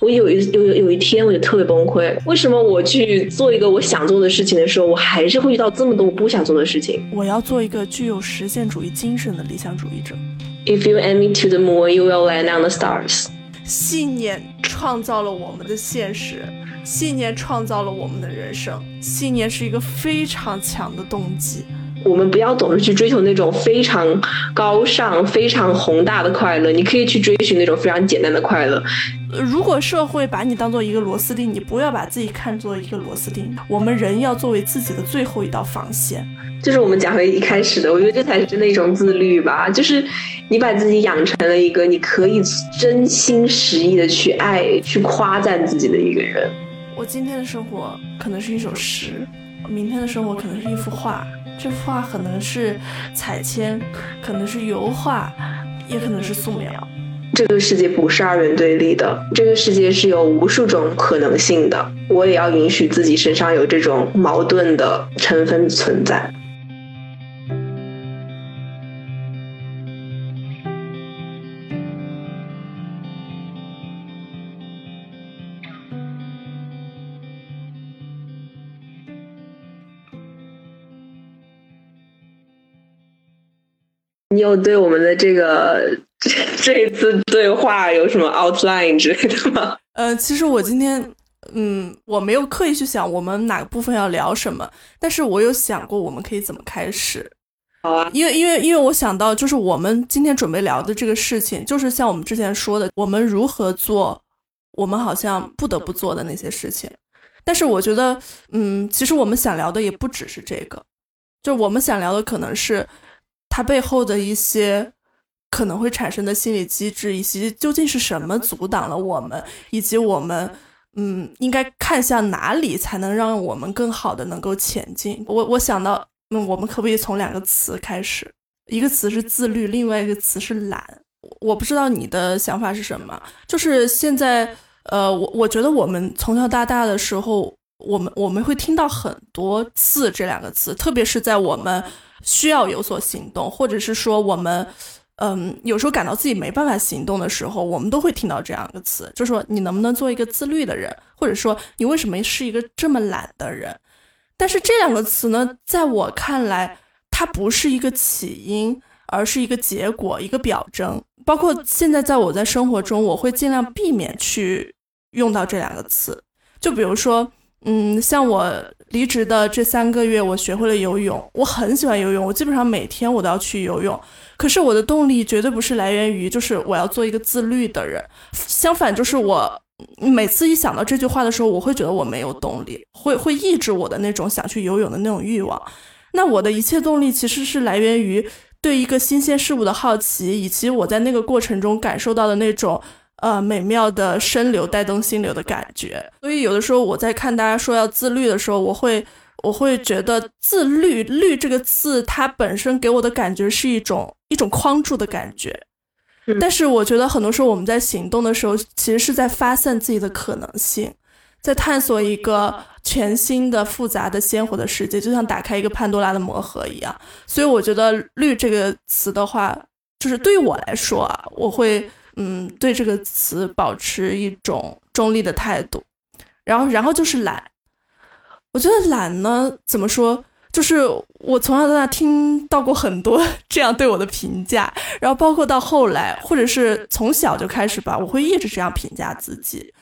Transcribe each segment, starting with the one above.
我有一有有有一天我就特别崩溃，为什么我去做一个我想做的事情的时候，我还是会遇到这么多我不想做的事情？我要做一个具有实现主义精神的理想主义者。If you aim me to the moon, you will land on the stars。信念创造了我们的现实，信念创造了我们的人生，信念是一个非常强的动机。我们不要总是去追求那种非常高尚、非常宏大的快乐，你可以去追寻那种非常简单的快乐。如果社会把你当做一个螺丝钉，你不要把自己看作一个螺丝钉。我们人要作为自己的最后一道防线。就是我们讲回一开始的，我觉得这才是真的一种自律吧。就是你把自己养成了一个你可以真心实意的去爱、去夸赞自己的一个人。我今天的生活可能是一首诗，明天的生活可能是一幅画。这幅画可能是彩铅，可能是油画，也可能是素描。这个世界不是二元对立的，这个世界是有无数种可能性的。我也要允许自己身上有这种矛盾的成分存在。你有对我们的这个 这这一次对话有什么 outline 之类的吗？呃，其实我今天，嗯，我没有刻意去想我们哪个部分要聊什么，但是我有想过我们可以怎么开始。好啊，因为因为因为我想到就是我们今天准备聊的这个事情，就是像我们之前说的，我们如何做我们好像不得不做的那些事情。但是我觉得，嗯，其实我们想聊的也不只是这个，就我们想聊的可能是。它背后的一些可能会产生的心理机制，以及究竟是什么阻挡了我们，以及我们嗯应该看向哪里才能让我们更好的能够前进？我我想到，嗯，我们可不可以从两个词开始？一个词是自律，另外一个词是懒。我不知道你的想法是什么。就是现在，呃，我我觉得我们从小到大的时候，我们我们会听到很多次这两个词，特别是在我们。需要有所行动，或者是说我们，嗯，有时候感到自己没办法行动的时候，我们都会听到这样一个词，就说你能不能做一个自律的人，或者说你为什么是一个这么懒的人？但是这两个词呢，在我看来，它不是一个起因，而是一个结果，一个表征。包括现在在我在生活中，我会尽量避免去用到这两个词。就比如说，嗯，像我。离职的这三个月，我学会了游泳。我很喜欢游泳，我基本上每天我都要去游泳。可是我的动力绝对不是来源于，就是我要做一个自律的人。相反，就是我每次一想到这句话的时候，我会觉得我没有动力，会会抑制我的那种想去游泳的那种欲望。那我的一切动力其实是来源于对一个新鲜事物的好奇，以及我在那个过程中感受到的那种。呃，美妙的声流带动心流的感觉，所以有的时候我在看大家说要自律的时候，我会我会觉得自律律这个字它本身给我的感觉是一种一种框住的感觉，但是我觉得很多时候我们在行动的时候，其实是在发散自己的可能性，在探索一个全新的、复杂的、鲜活的世界，就像打开一个潘多拉的魔盒一样。所以我觉得“律”这个词的话，就是对于我来说啊，我会。嗯，对这个词保持一种中立的态度，然后，然后就是懒。我觉得懒呢，怎么说？就是我从小到大听到过很多这样对我的评价，然后包括到后来，或者是从小就开始吧，我会一直这样评价自己。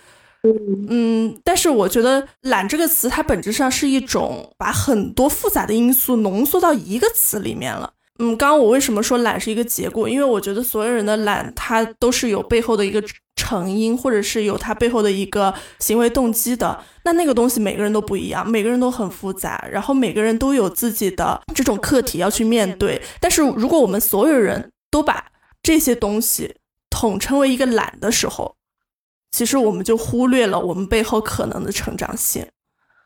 嗯，但是我觉得“懒”这个词，它本质上是一种把很多复杂的因素浓缩到一个词里面了。嗯，刚刚我为什么说懒是一个结果？因为我觉得所有人的懒，它都是有背后的一个成因，或者是有它背后的一个行为动机的。那那个东西每个人都不一样，每个人都很复杂，然后每个人都有自己的这种课题要去面对。但是如果我们所有人都把这些东西统称为一个懒的时候，其实我们就忽略了我们背后可能的成长性。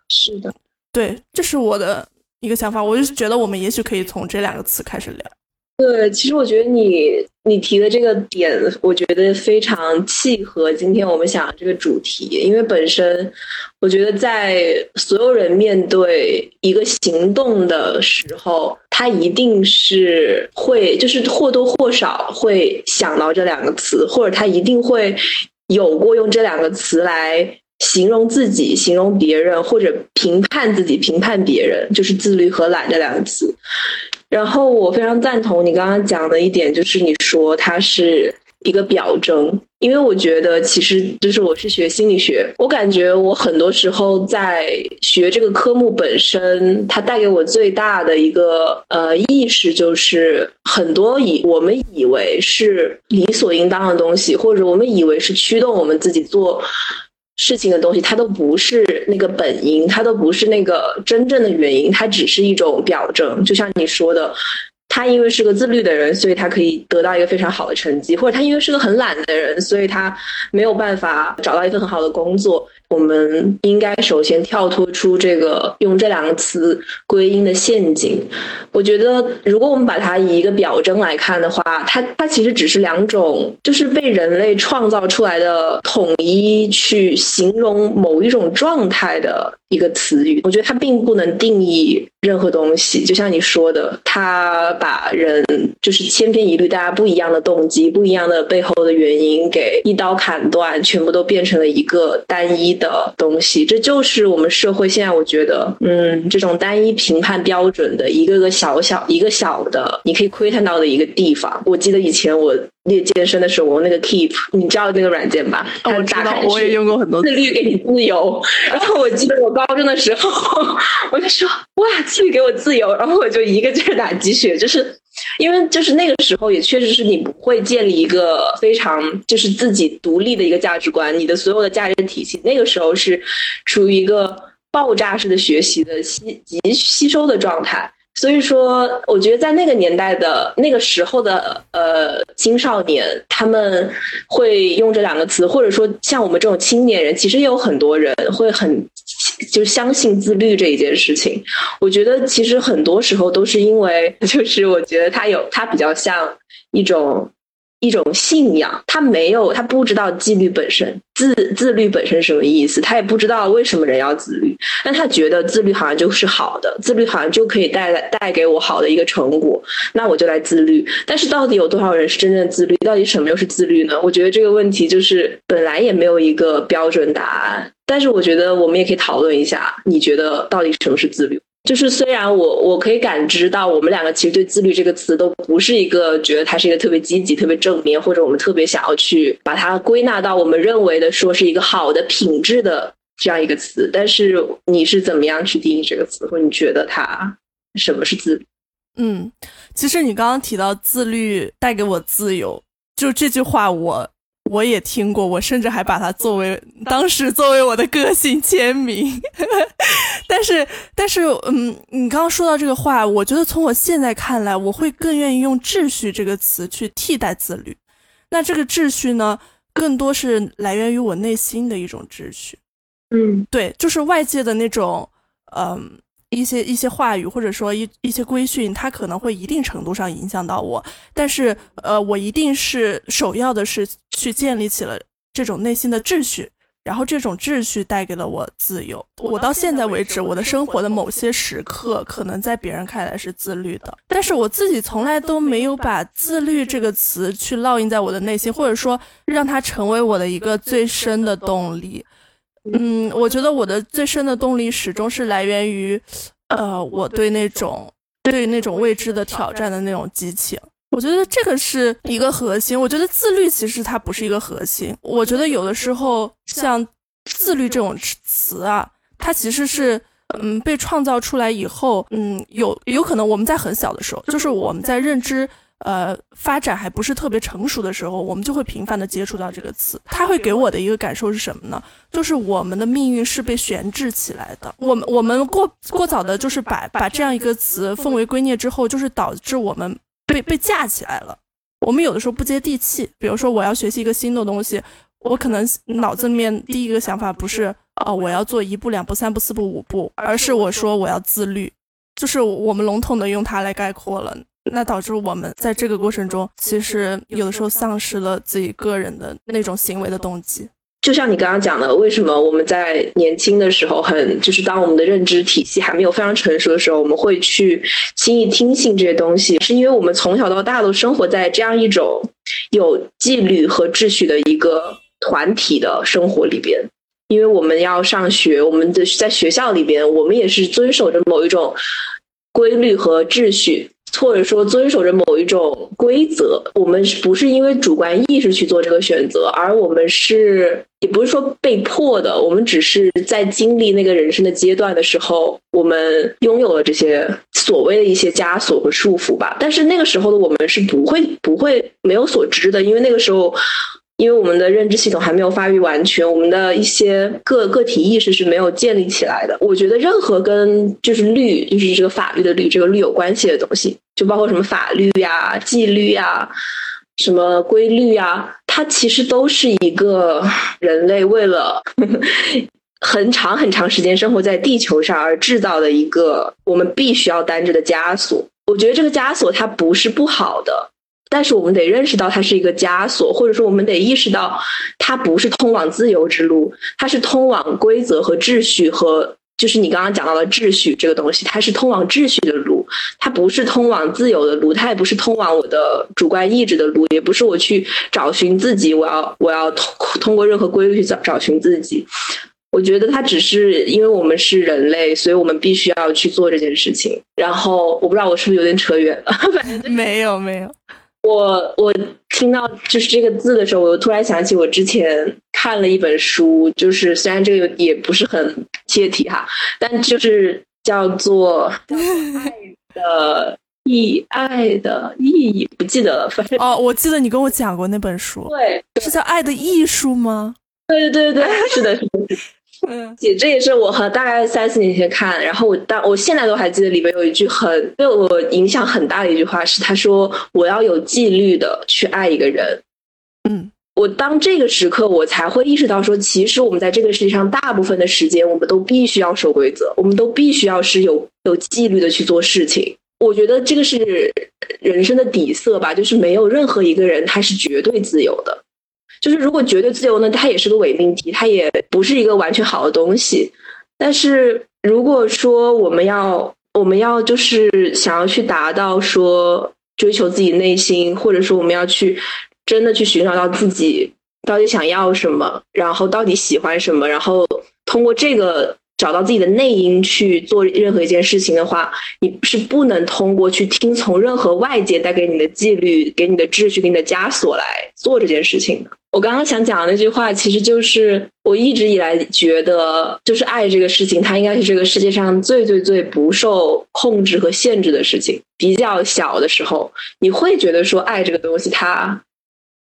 是的，对，这是我的。一个想法，我就是觉得我们也许可以从这两个词开始聊。对，其实我觉得你你提的这个点，我觉得非常契合今天我们想的这个主题。因为本身，我觉得在所有人面对一个行动的时候，他一定是会，就是或多或少会想到这两个词，或者他一定会有过用这两个词来形容自己、形容别人或者评判自己、评判别人，就是自律和懒这两个词。然后我非常赞同你刚刚讲的一点，就是你说它是。一个表征，因为我觉得其实就是我是学心理学，我感觉我很多时候在学这个科目本身，它带给我最大的一个呃意识，就是很多以我们以为是理所应当的东西，或者我们以为是驱动我们自己做事情的东西，它都不是那个本因，它都不是那个真正的原因，它只是一种表征，就像你说的。他因为是个自律的人，所以他可以得到一个非常好的成绩；或者他因为是个很懒的人，所以他没有办法找到一份很好的工作。我们应该首先跳脱出这个用这两个词归因的陷阱。我觉得，如果我们把它以一个表征来看的话，它它其实只是两种，就是被人类创造出来的统一去形容某一种状态的一个词语。我觉得它并不能定义任何东西。就像你说的，它把人就是千篇一律，大家不一样的动机、不一样的背后的原因给一刀砍断，全部都变成了一个单一。的东西，这就是我们社会现在我觉得，嗯，这种单一评判标准的一个个小小一个小的，你可以窥探到的一个地方。我记得以前我练健身的时候，我用那个 Keep，你知道那个软件吧？我知道，我也用过很多。自律给你自由。然后我记得我高中的时候，我就说哇，自律给我自由，然后我就一个劲儿打鸡血，就是。因为就是那个时候，也确实是你不会建立一个非常就是自己独立的一个价值观，你的所有的价值体系，那个时候是处于一个爆炸式的学习的吸及吸收的状态。所以说，我觉得在那个年代的那个时候的呃青少年，他们会用这两个词，或者说像我们这种青年人，其实也有很多人会很。就相信自律这一件事情，我觉得其实很多时候都是因为，就是我觉得它有它比较像一种一种信仰，他没有他不知道纪律本身自自律本身什么意思，他也不知道为什么人要自律，但他觉得自律好像就是好的，自律好像就可以带来带给我好的一个成果，那我就来自律。但是到底有多少人是真正自律？到底什么又是自律呢？我觉得这个问题就是本来也没有一个标准答案。但是我觉得我们也可以讨论一下，你觉得到底什么是自律？就是虽然我我可以感知到，我们两个其实对“自律”这个词都不是一个觉得它是一个特别积极、特别正面，或者我们特别想要去把它归纳到我们认为的说是一个好的品质的这样一个词。但是你是怎么样去定义这个词，或你觉得它什么是自？嗯，其实你刚刚提到自律带给我自由，就这句话我。我也听过，我甚至还把它作为 当时作为我的个性签名。但是，但是，嗯，你刚刚说到这个话，我觉得从我现在看来，我会更愿意用“秩序”这个词去替代自律。那这个秩序呢，更多是来源于我内心的一种秩序。嗯，对，就是外界的那种，嗯。一些一些话语，或者说一一些规训，它可能会一定程度上影响到我，但是呃，我一定是首要的是去建立起了这种内心的秩序，然后这种秩序带给了我自由。我到现在为止，我的生活的某些时刻，可能在别人看来是自律的，但是我自己从来都没有把自律这个词去烙印在我的内心，或者说让它成为我的一个最深的动力。嗯，我觉得我的最深的动力始终是来源于，呃，我对那种对那种未知的挑战的那种激情。我觉得这个是一个核心。我觉得自律其实它不是一个核心。我觉得有的时候像自律这种词啊，它其实是嗯被创造出来以后，嗯有有可能我们在很小的时候，就是我们在认知。呃，发展还不是特别成熟的时候，我们就会频繁的接触到这个词。它会给我的一个感受是什么呢？就是我们的命运是被悬置起来的。我们我们过过早的，就是把把这样一个词奉为圭臬之后，就是导致我们被被架起来了。我们有的时候不接地气。比如说，我要学习一个新的东西，我可能脑子里面第一个想法不是哦，我要做一步两步三步四步五步，而是我说我要自律，就是我们笼统的用它来概括了。那导致我们在这个过程中，其实有的时候丧失了自己个人的那种行为的动机。就像你刚刚讲的，为什么我们在年轻的时候，很就是当我们的认知体系还没有非常成熟的时候，我们会去轻易听信这些东西，是因为我们从小到大都生活在这样一种有纪律和秩序的一个团体的生活里边，因为我们要上学，我们的在学校里边，我们也是遵守着某一种规律和秩序。或者说遵守着某一种规则，我们不是因为主观意识去做这个选择，而我们是也不是说被迫的，我们只是在经历那个人生的阶段的时候，我们拥有了这些所谓的一些枷锁和束缚吧。但是那个时候的我们是不会不会没有所知的，因为那个时候。因为我们的认知系统还没有发育完全，我们的一些个个体意识是没有建立起来的。我觉得任何跟就是律，就是这个法律的律，这个律有关系的东西，就包括什么法律呀、纪律呀、什么规律呀，它其实都是一个人类为了 很长很长时间生活在地球上而制造的一个我们必须要担着的枷锁。我觉得这个枷锁它不是不好的。但是我们得认识到它是一个枷锁，或者说我们得意识到它不是通往自由之路，它是通往规则和秩序和就是你刚刚讲到的秩序这个东西，它是通往秩序的路，它不是通往自由的路，它也不是通往我的主观意志的路，也不是我去找寻自己，我要我要通通过任何规律去找找寻自己。我觉得它只是因为我们是人类，所以我们必须要去做这件事情。然后我不知道我是不是有点扯远了，反正没有没有。我我听到就是这个字的时候，我又突然想起我之前看了一本书，就是虽然这个也不是很切题哈，但就是叫做 《爱的意爱的意义》，不记得了。反正哦，我记得你跟我讲过那本书，对，是叫《爱的艺术》吗？对对对对，是的，是的。嗯，姐，这也是我和大概三四年前看，然后我当我现在都还记得里面有一句很对我影响很大的一句话，是他说我要有纪律的去爱一个人。嗯，我当这个时刻，我才会意识到说，其实我们在这个世界上大部分的时间，我们都必须要守规则，我们都必须要是有有纪律的去做事情。我觉得这个是人生的底色吧，就是没有任何一个人他是绝对自由的。就是如果绝对自由呢，它也是个伪命题，它也不是一个完全好的东西。但是如果说我们要我们要就是想要去达到说追求自己内心，或者说我们要去真的去寻找到自己到底想要什么，然后到底喜欢什么，然后通过这个。找到自己的内因去做任何一件事情的话，你是不能通过去听从任何外界带给你的纪律、给你的秩序、给你的枷锁来做这件事情的。我刚刚想讲的那句话，其实就是我一直以来觉得，就是爱这个事情，它应该是这个世界上最最最不受控制和限制的事情。比较小的时候，你会觉得说，爱这个东西，它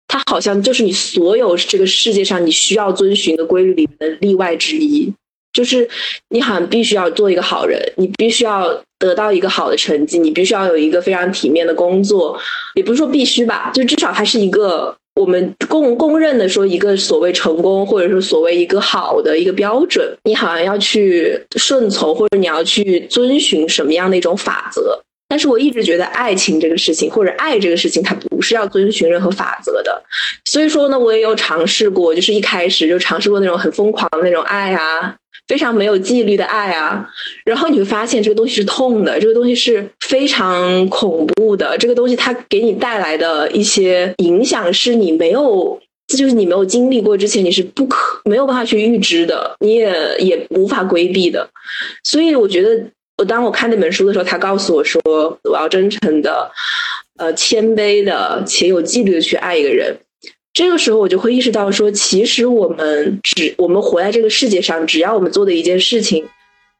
它好像就是你所有这个世界上你需要遵循的规律里面的例外之一。就是你好像必须要做一个好人，你必须要得到一个好的成绩，你必须要有一个非常体面的工作，也不是说必须吧，就至少它是一个我们公公认的说一个所谓成功，或者说所谓一个好的一个标准。你好像要去顺从，或者你要去遵循什么样的一种法则。但是我一直觉得爱情这个事情，或者爱这个事情，它不是要遵循任何法则的。所以说呢，我也有尝试过，就是一开始就尝试过那种很疯狂的那种爱啊。非常没有纪律的爱啊，然后你会发现这个东西是痛的，这个东西是非常恐怖的，这个东西它给你带来的一些影响是你没有，这就是你没有经历过之前你是不可没有办法去预知的，你也也无法规避的。所以我觉得，我当我看那本书的时候，他告诉我说，我要真诚的、呃谦卑的且有纪律的去爱一个人。这个时候，我就会意识到说，其实我们只我们活在这个世界上，只要我们做的一件事情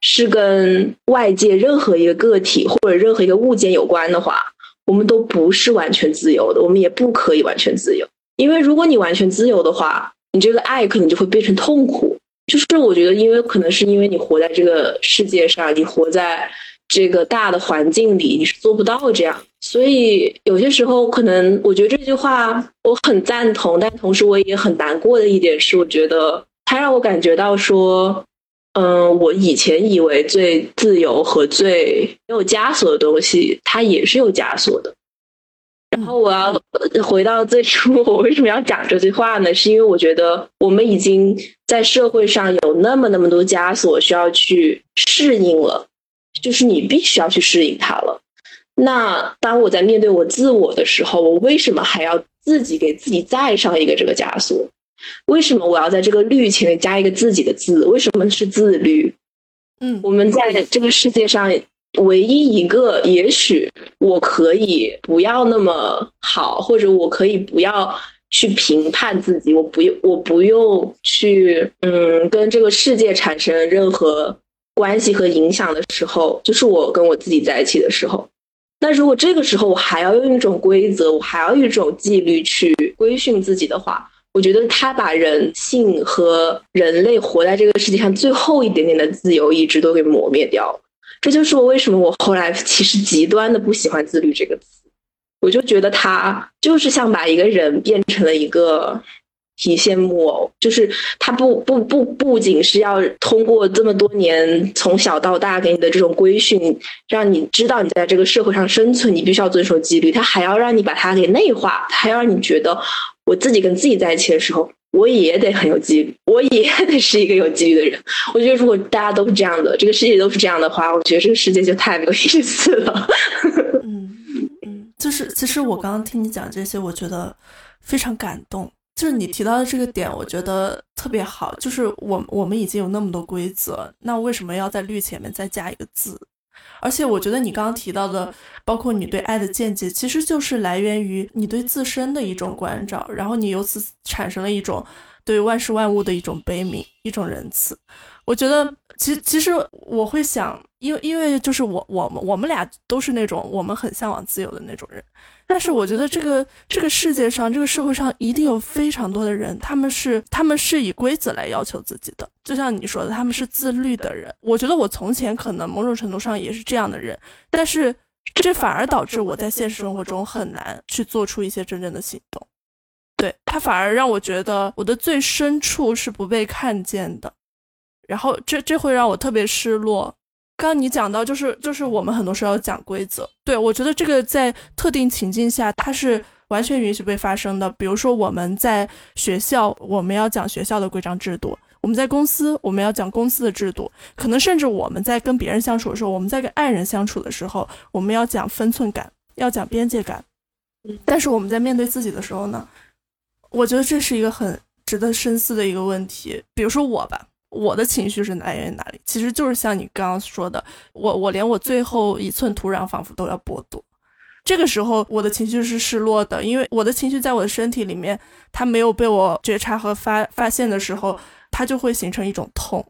是跟外界任何一个个体或者任何一个物件有关的话，我们都不是完全自由的，我们也不可以完全自由。因为如果你完全自由的话，你这个爱可能就会变成痛苦。就是我觉得，因为可能是因为你活在这个世界上，你活在。这个大的环境里，你是做不到这样，所以有些时候可能，我觉得这句话我很赞同，但同时我也很难过的一点是，我觉得它让我感觉到说，嗯，我以前以为最自由和最没有枷锁的东西，它也是有枷锁的。然后我要回到最初，我为什么要讲这句话呢？是因为我觉得我们已经在社会上有那么那么多枷锁需要去适应了。就是你必须要去适应它了。那当我在面对我自我的时候，我为什么还要自己给自己再上一个这个枷锁？为什么我要在这个律前面加一个自己的字？为什么是自律？嗯，我们在这个世界上唯一一个，也许我可以不要那么好，或者我可以不要去评判自己，我不用，我不用去，嗯，跟这个世界产生任何关系和影响的时候，就是我跟我自己在一起的时候。那如果这个时候我还要用一种规则，我还要用一种纪律去规训自己的话，我觉得他把人性和人类活在这个世界上最后一点点的自由意志都给磨灭掉了。这就是我为什么我后来其实极端的不喜欢“自律”这个词，我就觉得他就是像把一个人变成了一个。提线木偶，就是他不不不不仅是要通过这么多年从小到大给你的这种规训，让你知道你在这个社会上生存，你必须要遵守纪律。他还要让你把它给内化，他还要让你觉得我自己跟自己在一起的时候，我也得很有纪律，我也得是一个有纪律的人。我觉得如果大家都是这样的，这个世界都是这样的话，我觉得这个世界就太没有意思了。嗯嗯，就是其实我刚刚听你讲这些，我觉得非常感动。就是你提到的这个点，我觉得特别好。就是我我们已经有那么多规则，那为什么要在律前面再加一个字？而且我觉得你刚刚提到的，包括你对爱的见解，其实就是来源于你对自身的一种关照，然后你由此产生了一种对万事万物的一种悲悯，一种仁慈。我觉得，其其实我会想，因为因为就是我我们我们俩都是那种我们很向往自由的那种人。但是我觉得这个这个世界上，这个社会上一定有非常多的人，他们是他们是以规则来要求自己的，就像你说的，他们是自律的人。我觉得我从前可能某种程度上也是这样的人，但是这反而导致我在现实生活中很难去做出一些真正的行动。对他反而让我觉得我的最深处是不被看见的，然后这这会让我特别失落。刚刚你讲到，就是就是我们很多时候要讲规则，对我觉得这个在特定情境下，它是完全允许被发生的。比如说我们在学校，我们要讲学校的规章制度；我们在公司，我们要讲公司的制度。可能甚至我们在跟别人相处的时候，我们在跟爱人相处的时候，我们要讲分寸感，要讲边界感。但是我们在面对自己的时候呢，我觉得这是一个很值得深思的一个问题。比如说我吧。我的情绪是来源于哪里？其实就是像你刚刚说的，我我连我最后一寸土壤仿佛都要剥夺。这个时候，我的情绪是失落的，因为我的情绪在我的身体里面，它没有被我觉察和发发现的时候，它就会形成一种痛。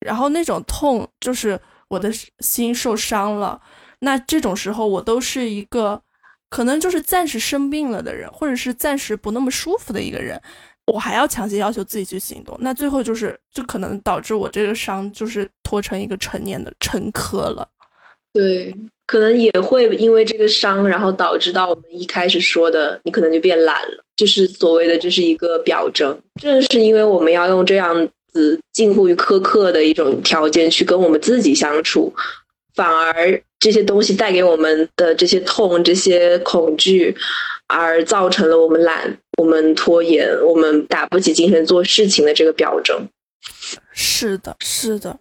然后那种痛就是我的心受伤了。那这种时候，我都是一个可能就是暂时生病了的人，或者是暂时不那么舒服的一个人。我还要强行要求自己去行动，那最后就是就可能导致我这个伤就是拖成一个成年的陈疴了。对，可能也会因为这个伤，然后导致到我们一开始说的，你可能就变懒了，就是所谓的这是一个表征。正是因为我们要用这样子近乎于苛刻的一种条件去跟我们自己相处，反而这些东西带给我们的这些痛、这些恐惧。而造成了我们懒、我们拖延、我们打不起精神做事情的这个表征。是的，是的。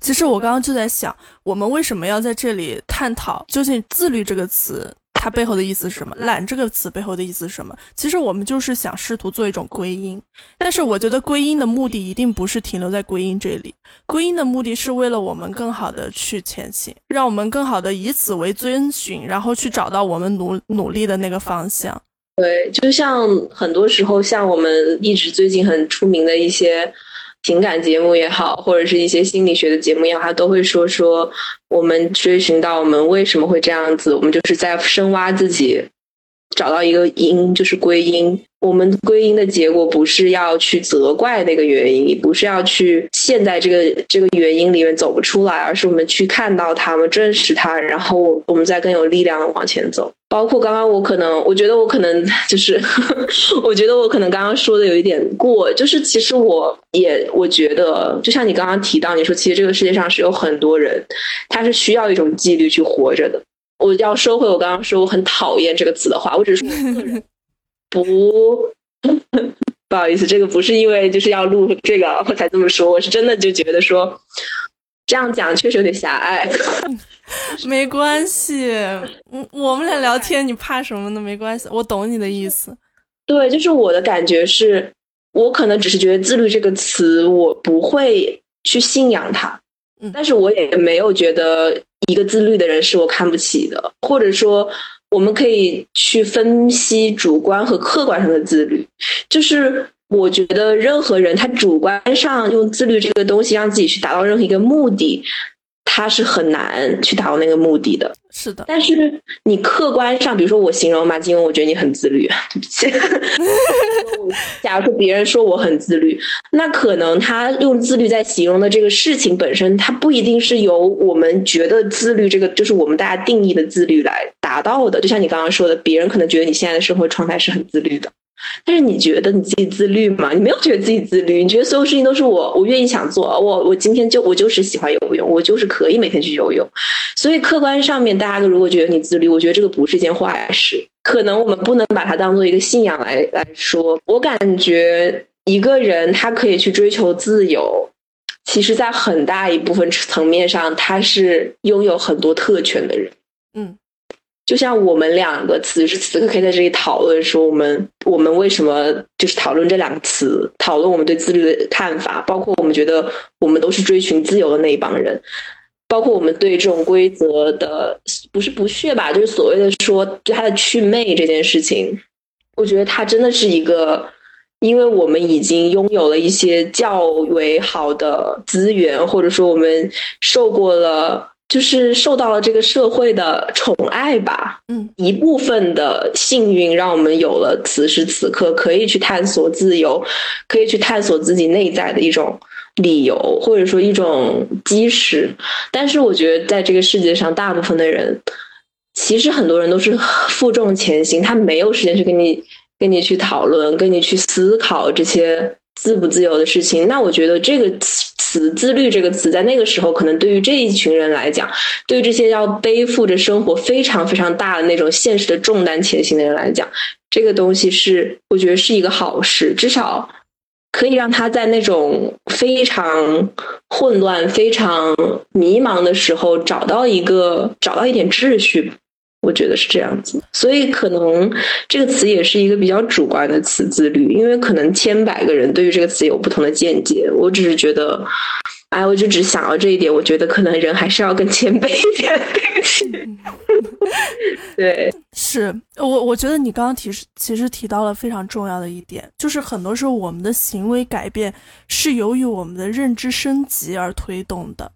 其实我刚刚就在想，我们为什么要在这里探讨究竟“自律”这个词？它背后的意思是什么？懒这个词背后的意思是什么？其实我们就是想试图做一种归因，但是我觉得归因的目的一定不是停留在归因这里，归因的目的是为了我们更好的去前行，让我们更好的以此为遵循，然后去找到我们努努力的那个方向。对，就像很多时候，像我们一直最近很出名的一些。情感节目也好，或者是一些心理学的节目也好，他都会说说我们追寻到我们为什么会这样子，我们就是在深挖自己，找到一个因，就是归因。我们归因的结果不是要去责怪那个原因，不是要去陷在这个这个原因里面走不出来，而是我们去看到它，们正视它，然后我们再更有力量的往前走。包括刚刚我可能，我觉得我可能就是，我觉得我可能刚刚说的有一点过，就是其实我也我觉得，就像你刚刚提到，你说其实这个世界上是有很多人，他是需要一种纪律去活着的。我要收回我刚刚说我很讨厌这个词的话，我只是说个人。不，不好意思，这个不是因为就是要录这个我才这么说，我是真的就觉得说这样讲确实有点狭隘。没关系，嗯，我们俩聊天，你怕什么呢？没关系，我懂你的意思。对，就是我的感觉是，我可能只是觉得自律这个词，我不会去信仰它，嗯但是我也没有觉得一个自律的人是我看不起的，或者说我们可以去分析主观和客观上的自律，就是。我觉得任何人他主观上用自律这个东西让自己去达到任何一个目的，他是很难去达到那个目的的。是的，但是你客观上，比如说我形容马金文，我觉得你很自律，对不起。假如说别人说我很自律，那可能他用自律在形容的这个事情本身，它不一定是由我们觉得自律这个，就是我们大家定义的自律来达到的。就像你刚刚说的，别人可能觉得你现在的生活状态是很自律的。但是你觉得你自己自律吗？你没有觉得自己自律，你觉得所有事情都是我，我愿意想做，我我今天就我就是喜欢游泳，我就是可以每天去游泳。所以客观上面，大家都如果觉得你自律，我觉得这个不是件坏事。可能我们不能把它当做一个信仰来来说。我感觉一个人他可以去追求自由，其实在很大一部分层面上，他是拥有很多特权的人。嗯。就像我们两个此时此刻可以在这里讨论说，我们我们为什么就是讨论这两个词，讨论我们对自律的看法，包括我们觉得我们都是追寻自由的那一帮人，包括我们对这种规则的不是不屑吧，就是所谓的说对它的祛魅这件事情，我觉得它真的是一个，因为我们已经拥有了一些较为好的资源，或者说我们受过了。就是受到了这个社会的宠爱吧，嗯，一部分的幸运让我们有了此时此刻可以去探索自由，可以去探索自己内在的一种理由，或者说一种基石。但是我觉得在这个世界上，大部分的人其实很多人都是负重前行，他没有时间去跟你跟你去讨论，跟你去思考这些自不自由的事情。那我觉得这个词“自律”这个词，在那个时候，可能对于这一群人来讲，对于这些要背负着生活非常非常大的那种现实的重担前行的人来讲，这个东西是我觉得是一个好事，至少可以让他在那种非常混乱、非常迷茫的时候，找到一个找到一点秩序。我觉得是这样子，所以可能这个词也是一个比较主观的词“自律”，因为可能千百个人对于这个词有不同的见解。我只是觉得，哎，我就只想到这一点。我觉得可能人还是要更谦卑一点。对不起，对，是我我觉得你刚刚提示其实提到了非常重要的一点，就是很多时候我们的行为改变是由于我们的认知升级而推动的。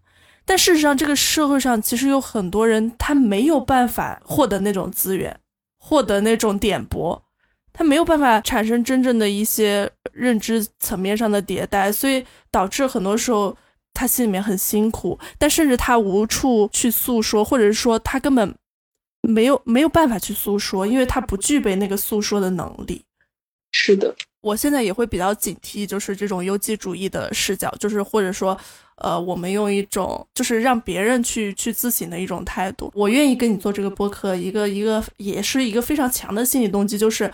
但事实上，这个社会上其实有很多人，他没有办法获得那种资源，获得那种点拨，他没有办法产生真正的一些认知层面上的迭代，所以导致很多时候他心里面很辛苦，但甚至他无处去诉说，或者是说他根本没有没有办法去诉说，因为他不具备那个诉说的能力。是的，我现在也会比较警惕，就是这种优绩主义的视角，就是或者说。呃，我们用一种就是让别人去去自省的一种态度。我愿意跟你做这个播客，一个一个也是一个非常强的心理动机，就是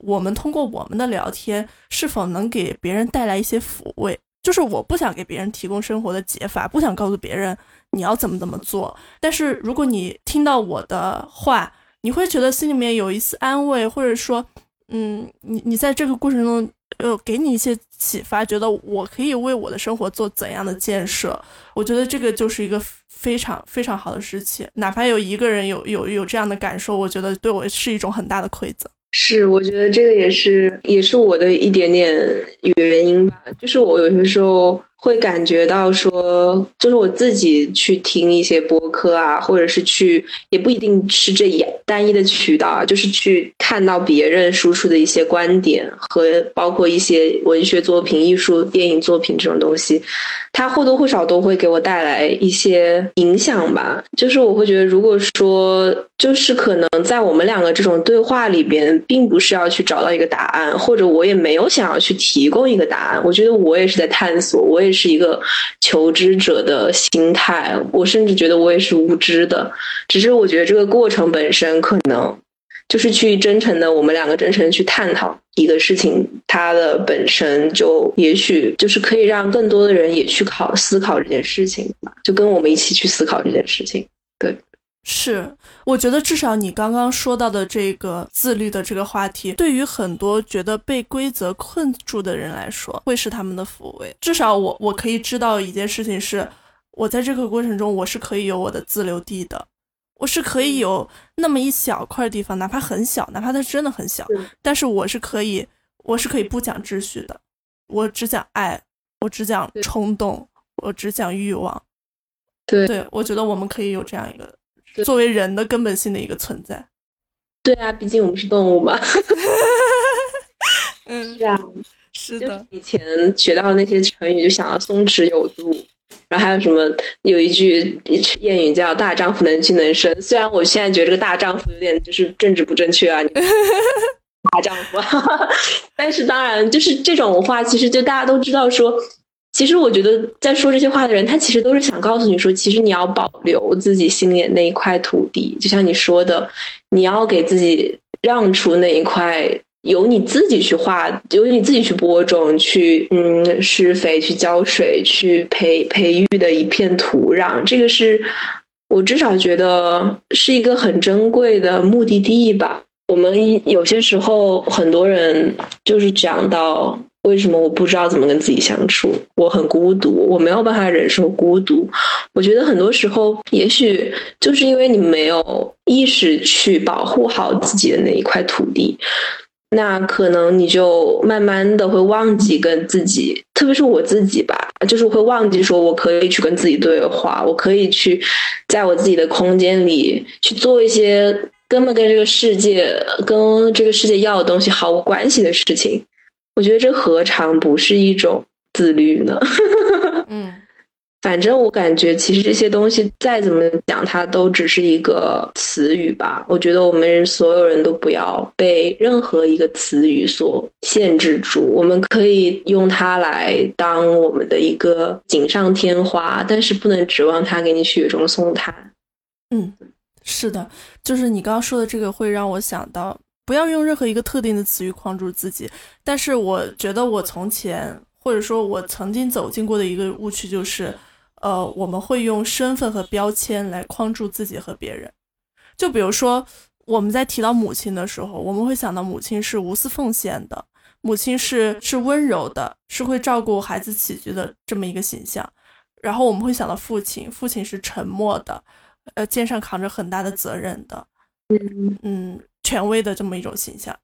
我们通过我们的聊天，是否能给别人带来一些抚慰。就是我不想给别人提供生活的解法，不想告诉别人你要怎么怎么做。但是如果你听到我的话，你会觉得心里面有一丝安慰，或者说，嗯，你你在这个过程中。呃，给你一些启发，觉得我可以为我的生活做怎样的建设？我觉得这个就是一个非常非常好的事情。哪怕有一个人有有有这样的感受，我觉得对我是一种很大的馈赠。是，我觉得这个也是也是我的一点点原因吧。就是我有些时候会感觉到说，就是我自己去听一些播客啊，或者是去，也不一定是这一单一的渠道啊，就是去看到别人输出的一些观点和包括一些文学作品、艺术、电影作品这种东西，它或多或少都会给我带来一些影响吧。就是我会觉得，如果说就是可能在我们两个这种对话里边。并不是要去找到一个答案，或者我也没有想要去提供一个答案。我觉得我也是在探索，我也是一个求知者的心态。我甚至觉得我也是无知的，只是我觉得这个过程本身可能就是去真诚的，我们两个真诚去探讨一个事情，它的本身就也许就是可以让更多的人也去考思考这件事情吧，就跟我们一起去思考这件事情。对，是，我觉得至少你刚刚说到的这个自律的这个话题，对于很多觉得被规则困住的人来说，会是他们的抚慰。至少我我可以知道一件事情是，我在这个过程中我是可以有我的自留地的，我是可以有那么一小块地方，哪怕很小，哪怕它真的很小，但是我是可以，我是可以不讲秩序的，我只讲爱，我只讲冲动，我只讲欲望。对，对我觉得我们可以有这样一个。作为人的根本性的一个存在，对啊，毕竟我们是动物嘛。嗯，是啊，是的。以前学到那些成语，就想要松弛有度，然后还有什么有一句谚语叫“大丈夫能屈能伸”。虽然我现在觉得这个“大丈夫”有点就是政治不正确啊，大丈夫，但是当然就是这种话，其实就大家都知道说。其实我觉得，在说这些话的人，他其实都是想告诉你说，其实你要保留自己心里的那一块土地，就像你说的，你要给自己让出那一块，由你自己去画，由你自己去播种，去嗯施肥、去浇水、去培培育的一片土壤。这个是我至少觉得是一个很珍贵的目的地吧。我们有些时候，很多人就是讲到。为什么我不知道怎么跟自己相处？我很孤独，我没有办法忍受孤独。我觉得很多时候，也许就是因为你没有意识去保护好自己的那一块土地，那可能你就慢慢的会忘记跟自己，特别是我自己吧，就是会忘记说我可以去跟自己对话，我可以去在我自己的空间里去做一些根本跟这个世界、跟这个世界要的东西毫无关系的事情。我觉得这何尝不是一种自律呢？嗯，反正我感觉，其实这些东西再怎么讲，它都只是一个词语吧。我觉得我们所有人都不要被任何一个词语所限制住。我们可以用它来当我们的一个锦上添花，但是不能指望它给你雪中送炭。嗯，是的，就是你刚刚说的这个，会让我想到。不要用任何一个特定的词语框住自己。但是我觉得我从前或者说我曾经走进过的一个误区就是，呃，我们会用身份和标签来框住自己和别人。就比如说我们在提到母亲的时候，我们会想到母亲是无私奉献的，母亲是是温柔的，是会照顾孩子起居的这么一个形象。然后我们会想到父亲，父亲是沉默的，呃，肩上扛着很大的责任的。嗯嗯。权威的这么一种形象，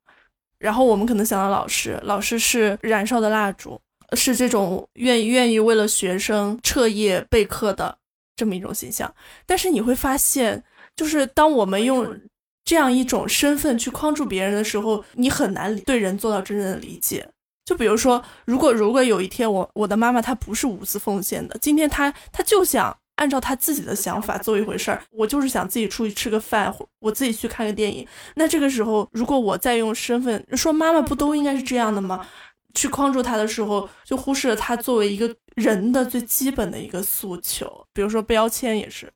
然后我们可能想到老师，老师是燃烧的蜡烛，是这种愿意愿意为了学生彻夜备课的这么一种形象。但是你会发现，就是当我们用这样一种身份去框住别人的时候，你很难对人做到真正的理解。就比如说，如果如果有一天我我的妈妈她不是无私奉献的，今天她她就想。按照他自己的想法做一回事儿，我就是想自己出去吃个饭，我自己去看个电影。那这个时候，如果我再用身份说妈妈不都应该是这样的吗？去框住他的时候，就忽视了他作为一个人的最基本的一个诉求。比如说标签也是，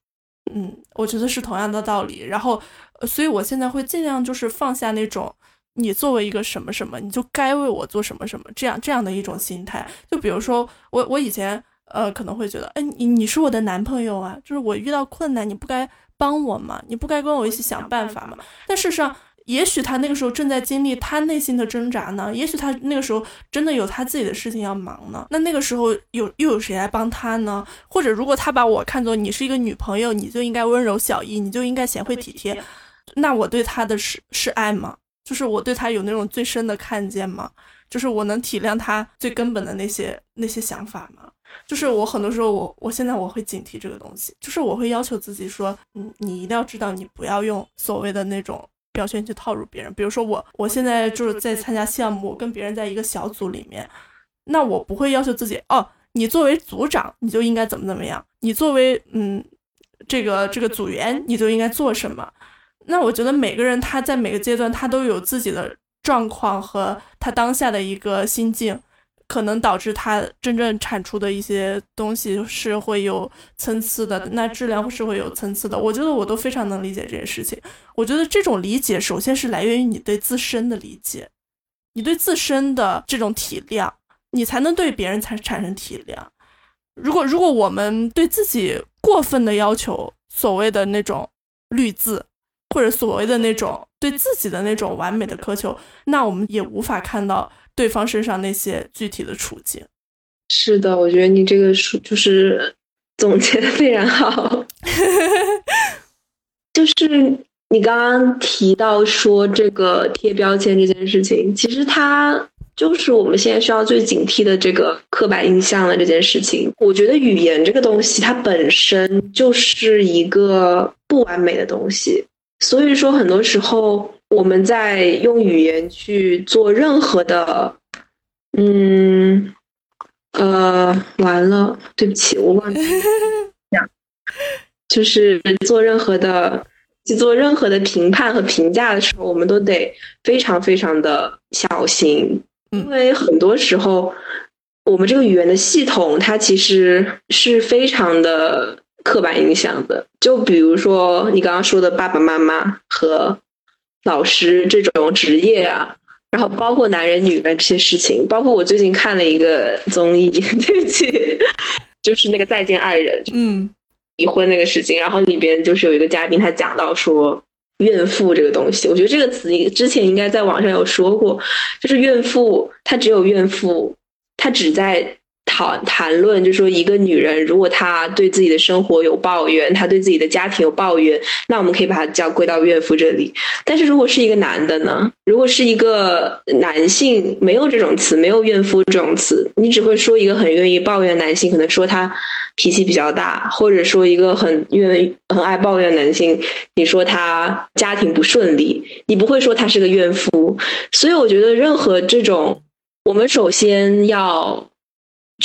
嗯，我觉得是同样的道理。然后，所以我现在会尽量就是放下那种你作为一个什么什么，你就该为我做什么什么这样这样的一种心态。就比如说我我以前。呃，可能会觉得，哎，你你是我的男朋友啊，就是我遇到困难，你不该帮我吗？你不该跟我一起想办法吗？但事实上，也许他那个时候正在经历他内心的挣扎呢，也许他那个时候真的有他自己的事情要忙呢。那那个时候有又有谁来帮他呢？或者如果他把我看作你是一个女朋友，你就应该温柔小意，你就应该贤惠体贴，那我对他的是是爱吗？就是我对他有那种最深的看见吗？就是我能体谅他最根本的那些那些想法吗？就是我很多时候，我我现在我会警惕这个东西，就是我会要求自己说，嗯，你一定要知道，你不要用所谓的那种标签去套入别人。比如说我，我现在就是在参加项目，跟别人在一个小组里面，那我不会要求自己，哦，你作为组长，你就应该怎么怎么样，你作为嗯这个这个组员，你就应该做什么。那我觉得每个人他在每个阶段，他都有自己的状况和他当下的一个心境。可能导致它真正产出的一些东西是会有参差的，那质量是会有参差的。我觉得我都非常能理解这件事情。我觉得这种理解首先是来源于你对自身的理解，你对自身的这种体谅，你才能对别人才产生体谅。如果如果我们对自己过分的要求，所谓的那种绿字，或者所谓的那种对自己的那种完美的苛求，那我们也无法看到对方身上那些具体的处境。是的，我觉得你这个是就是 总结的非常好，就是你刚刚提到说这个贴标签这件事情，其实它就是我们现在需要最警惕的这个刻板印象的这件事情。我觉得语言这个东西，它本身就是一个不完美的东西，所以说很多时候我们在用语言去做任何的，嗯。呃，完了，对不起，我忘记讲，就是做任何的，去做任何的评判和评价的时候，我们都得非常非常的小心，因为很多时候，我们这个语言的系统，它其实是非常的刻板印象的。就比如说你刚刚说的爸爸妈妈和老师这种职业啊。然后包括男人、女人这些事情，包括我最近看了一个综艺，对不起，就是那个《再见爱人》，嗯，离婚那个事情。然后里边就是有一个嘉宾，他讲到说怨妇这个东西，我觉得这个词之前应该在网上有说过，就是怨妇，她只有怨妇，她只在。谈谈论，就说一个女人，如果她对自己的生活有抱怨，她对自己的家庭有抱怨，那我们可以把她叫归到怨妇这里。但是如果是一个男的呢？如果是一个男性，没有这种词，没有怨妇这种词，你只会说一个很愿意抱怨男性，可能说他脾气比较大，或者说一个很愿意很爱抱怨男性，你说他家庭不顺利，你不会说他是个怨妇。所以我觉得任何这种，我们首先要。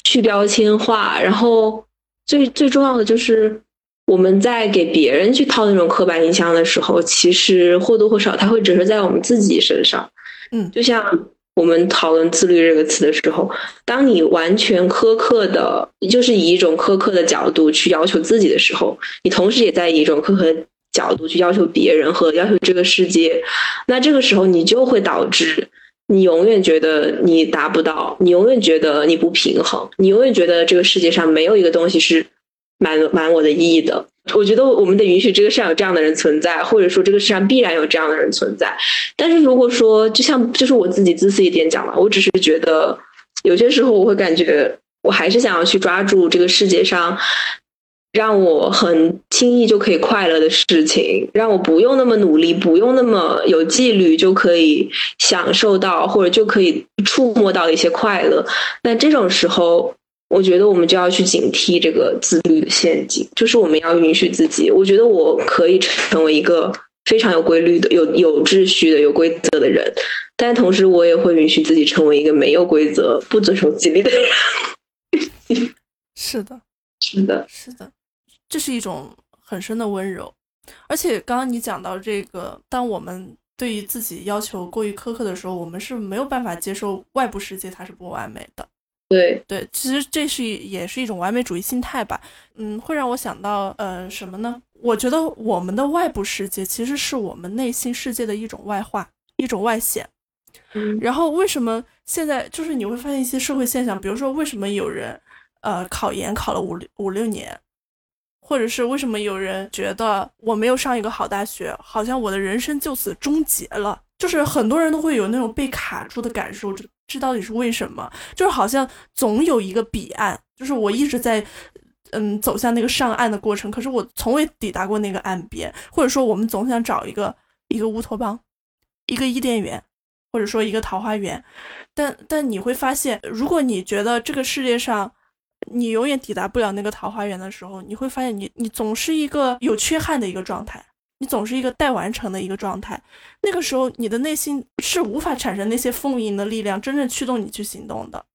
去标签化，然后最最重要的就是我们在给别人去套那种刻板印象的时候，其实或多或少它会折射在我们自己身上。嗯，就像我们讨论自律这个词的时候，当你完全苛刻的，就是以一种苛刻的角度去要求自己的时候，你同时也在以一种苛刻的角度去要求别人和要求这个世界，那这个时候你就会导致。你永远觉得你达不到，你永远觉得你不平衡，你永远觉得这个世界上没有一个东西是满满我的意义的。我觉得我们得允许这个世上有这样的人存在，或者说这个世上必然有这样的人存在。但是如果说，就像就是我自己自私一点讲了，我只是觉得有些时候我会感觉，我还是想要去抓住这个世界上。让我很轻易就可以快乐的事情，让我不用那么努力，不用那么有纪律就可以享受到，或者就可以触摸到一些快乐。那这种时候，我觉得我们就要去警惕这个自律的陷阱，就是我们要允许自己。我觉得我可以成为一个非常有规律的、有有秩序的、有规则的人，但同时我也会允许自己成为一个没有规则、不遵守纪律的人。是的，是的，是的。这是一种很深的温柔，而且刚刚你讲到这个，当我们对于自己要求过于苛刻的时候，我们是没有办法接受外部世界它是不完美的。对对，其实这是也是一种完美主义心态吧。嗯，会让我想到呃什么呢？我觉得我们的外部世界其实是我们内心世界的一种外化，一种外显。嗯，然后为什么现在就是你会发现一些社会现象，比如说为什么有人呃考研考了五六五六年？或者是为什么有人觉得我没有上一个好大学，好像我的人生就此终结了？就是很多人都会有那种被卡住的感受，这这到底是为什么？就是好像总有一个彼岸，就是我一直在，嗯，走向那个上岸的过程，可是我从未抵达过那个岸边。或者说，我们总想找一个一个乌托邦，一个伊甸园，或者说一个桃花源，但但你会发现，如果你觉得这个世界上，你永远抵达不了那个桃花源的时候，你会发现你你总是一个有缺憾的一个状态，你总是一个待完成的一个状态。那个时候，你的内心是无法产生那些丰盈的力量，真正驱动你去行动的。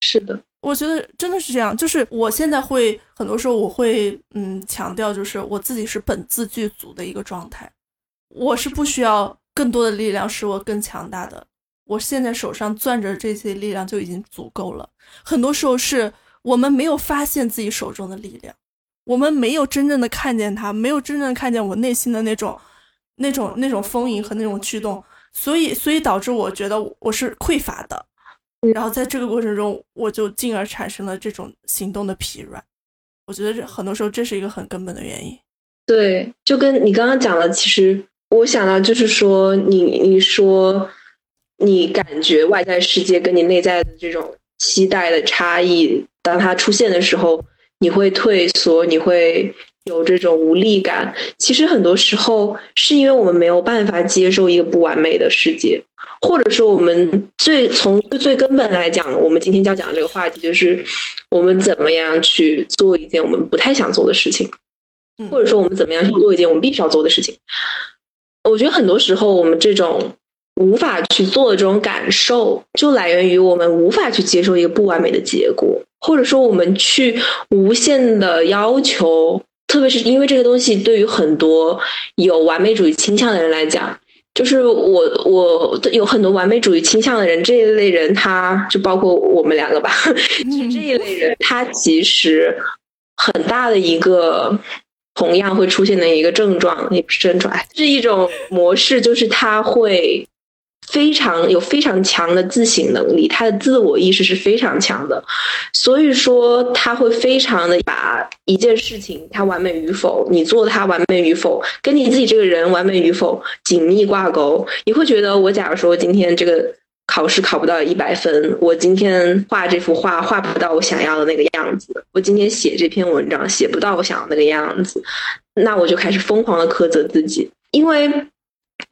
是的，我觉得真的是这样。就是我现在会很多时候我会嗯强调，就是我自己是本自具足的一个状态，我是不需要更多的力量使我更强大的。我现在手上攥着这些力量就已经足够了。很多时候是。我们没有发现自己手中的力量，我们没有真正的看见它，没有真正看见我内心的那种、那种、那种丰盈和那种驱动，所以，所以导致我觉得我是匮乏的。然后在这个过程中，我就进而产生了这种行动的疲软。我觉得这很多时候这是一个很根本的原因。对，就跟你刚刚讲的，其实我想到就是说，你你说你感觉外在世界跟你内在的这种期待的差异，当它出现的时候，你会退缩，你会有这种无力感。其实很多时候是因为我们没有办法接受一个不完美的世界，或者说我们最从最根本来讲，我们今天要讲的这个话题就是我们怎么样去做一件我们不太想做的事情。或者说，我们怎么样去做一件我们必须要做的事情？我觉得很多时候，我们这种无法去做的这种感受，就来源于我们无法去接受一个不完美的结果，或者说，我们去无限的要求，特别是因为这个东西对于很多有完美主义倾向的人来讲，就是我我有很多完美主义倾向的人，这一类人，他就包括我们两个吧，就 这一类人，他其实很大的一个。同样会出现的一个症状，也不是症状，是一种模式，就是他会非常有非常强的自省能力，他的自我意识是非常强的，所以说他会非常的把一件事情它完美与否，你做它完美与否，跟你自己这个人完美与否紧密挂钩。你会觉得，我假如说今天这个。考试考不到一百分，我今天画这幅画画不到我想要的那个样子，我今天写这篇文章写不到我想要那个样子，那我就开始疯狂的苛责自己，因为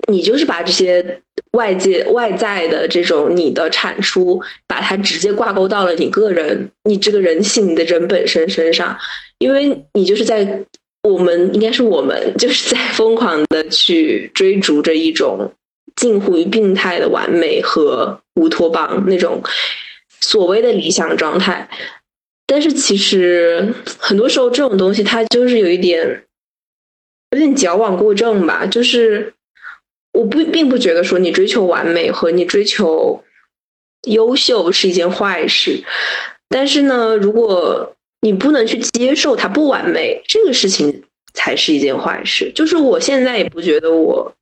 你就是把这些外界外在的这种你的产出，把它直接挂钩到了你个人，你这个人性，你的人本身身上，因为你就是在我们应该是我们就是在疯狂的去追逐着一种。近乎于病态的完美和乌托邦那种所谓的理想状态，但是其实很多时候这种东西它就是有一点有点矫枉过正吧。就是我不并不觉得说你追求完美和你追求优秀是一件坏事，但是呢，如果你不能去接受它不完美，这个事情才是一件坏事。就是我现在也不觉得我。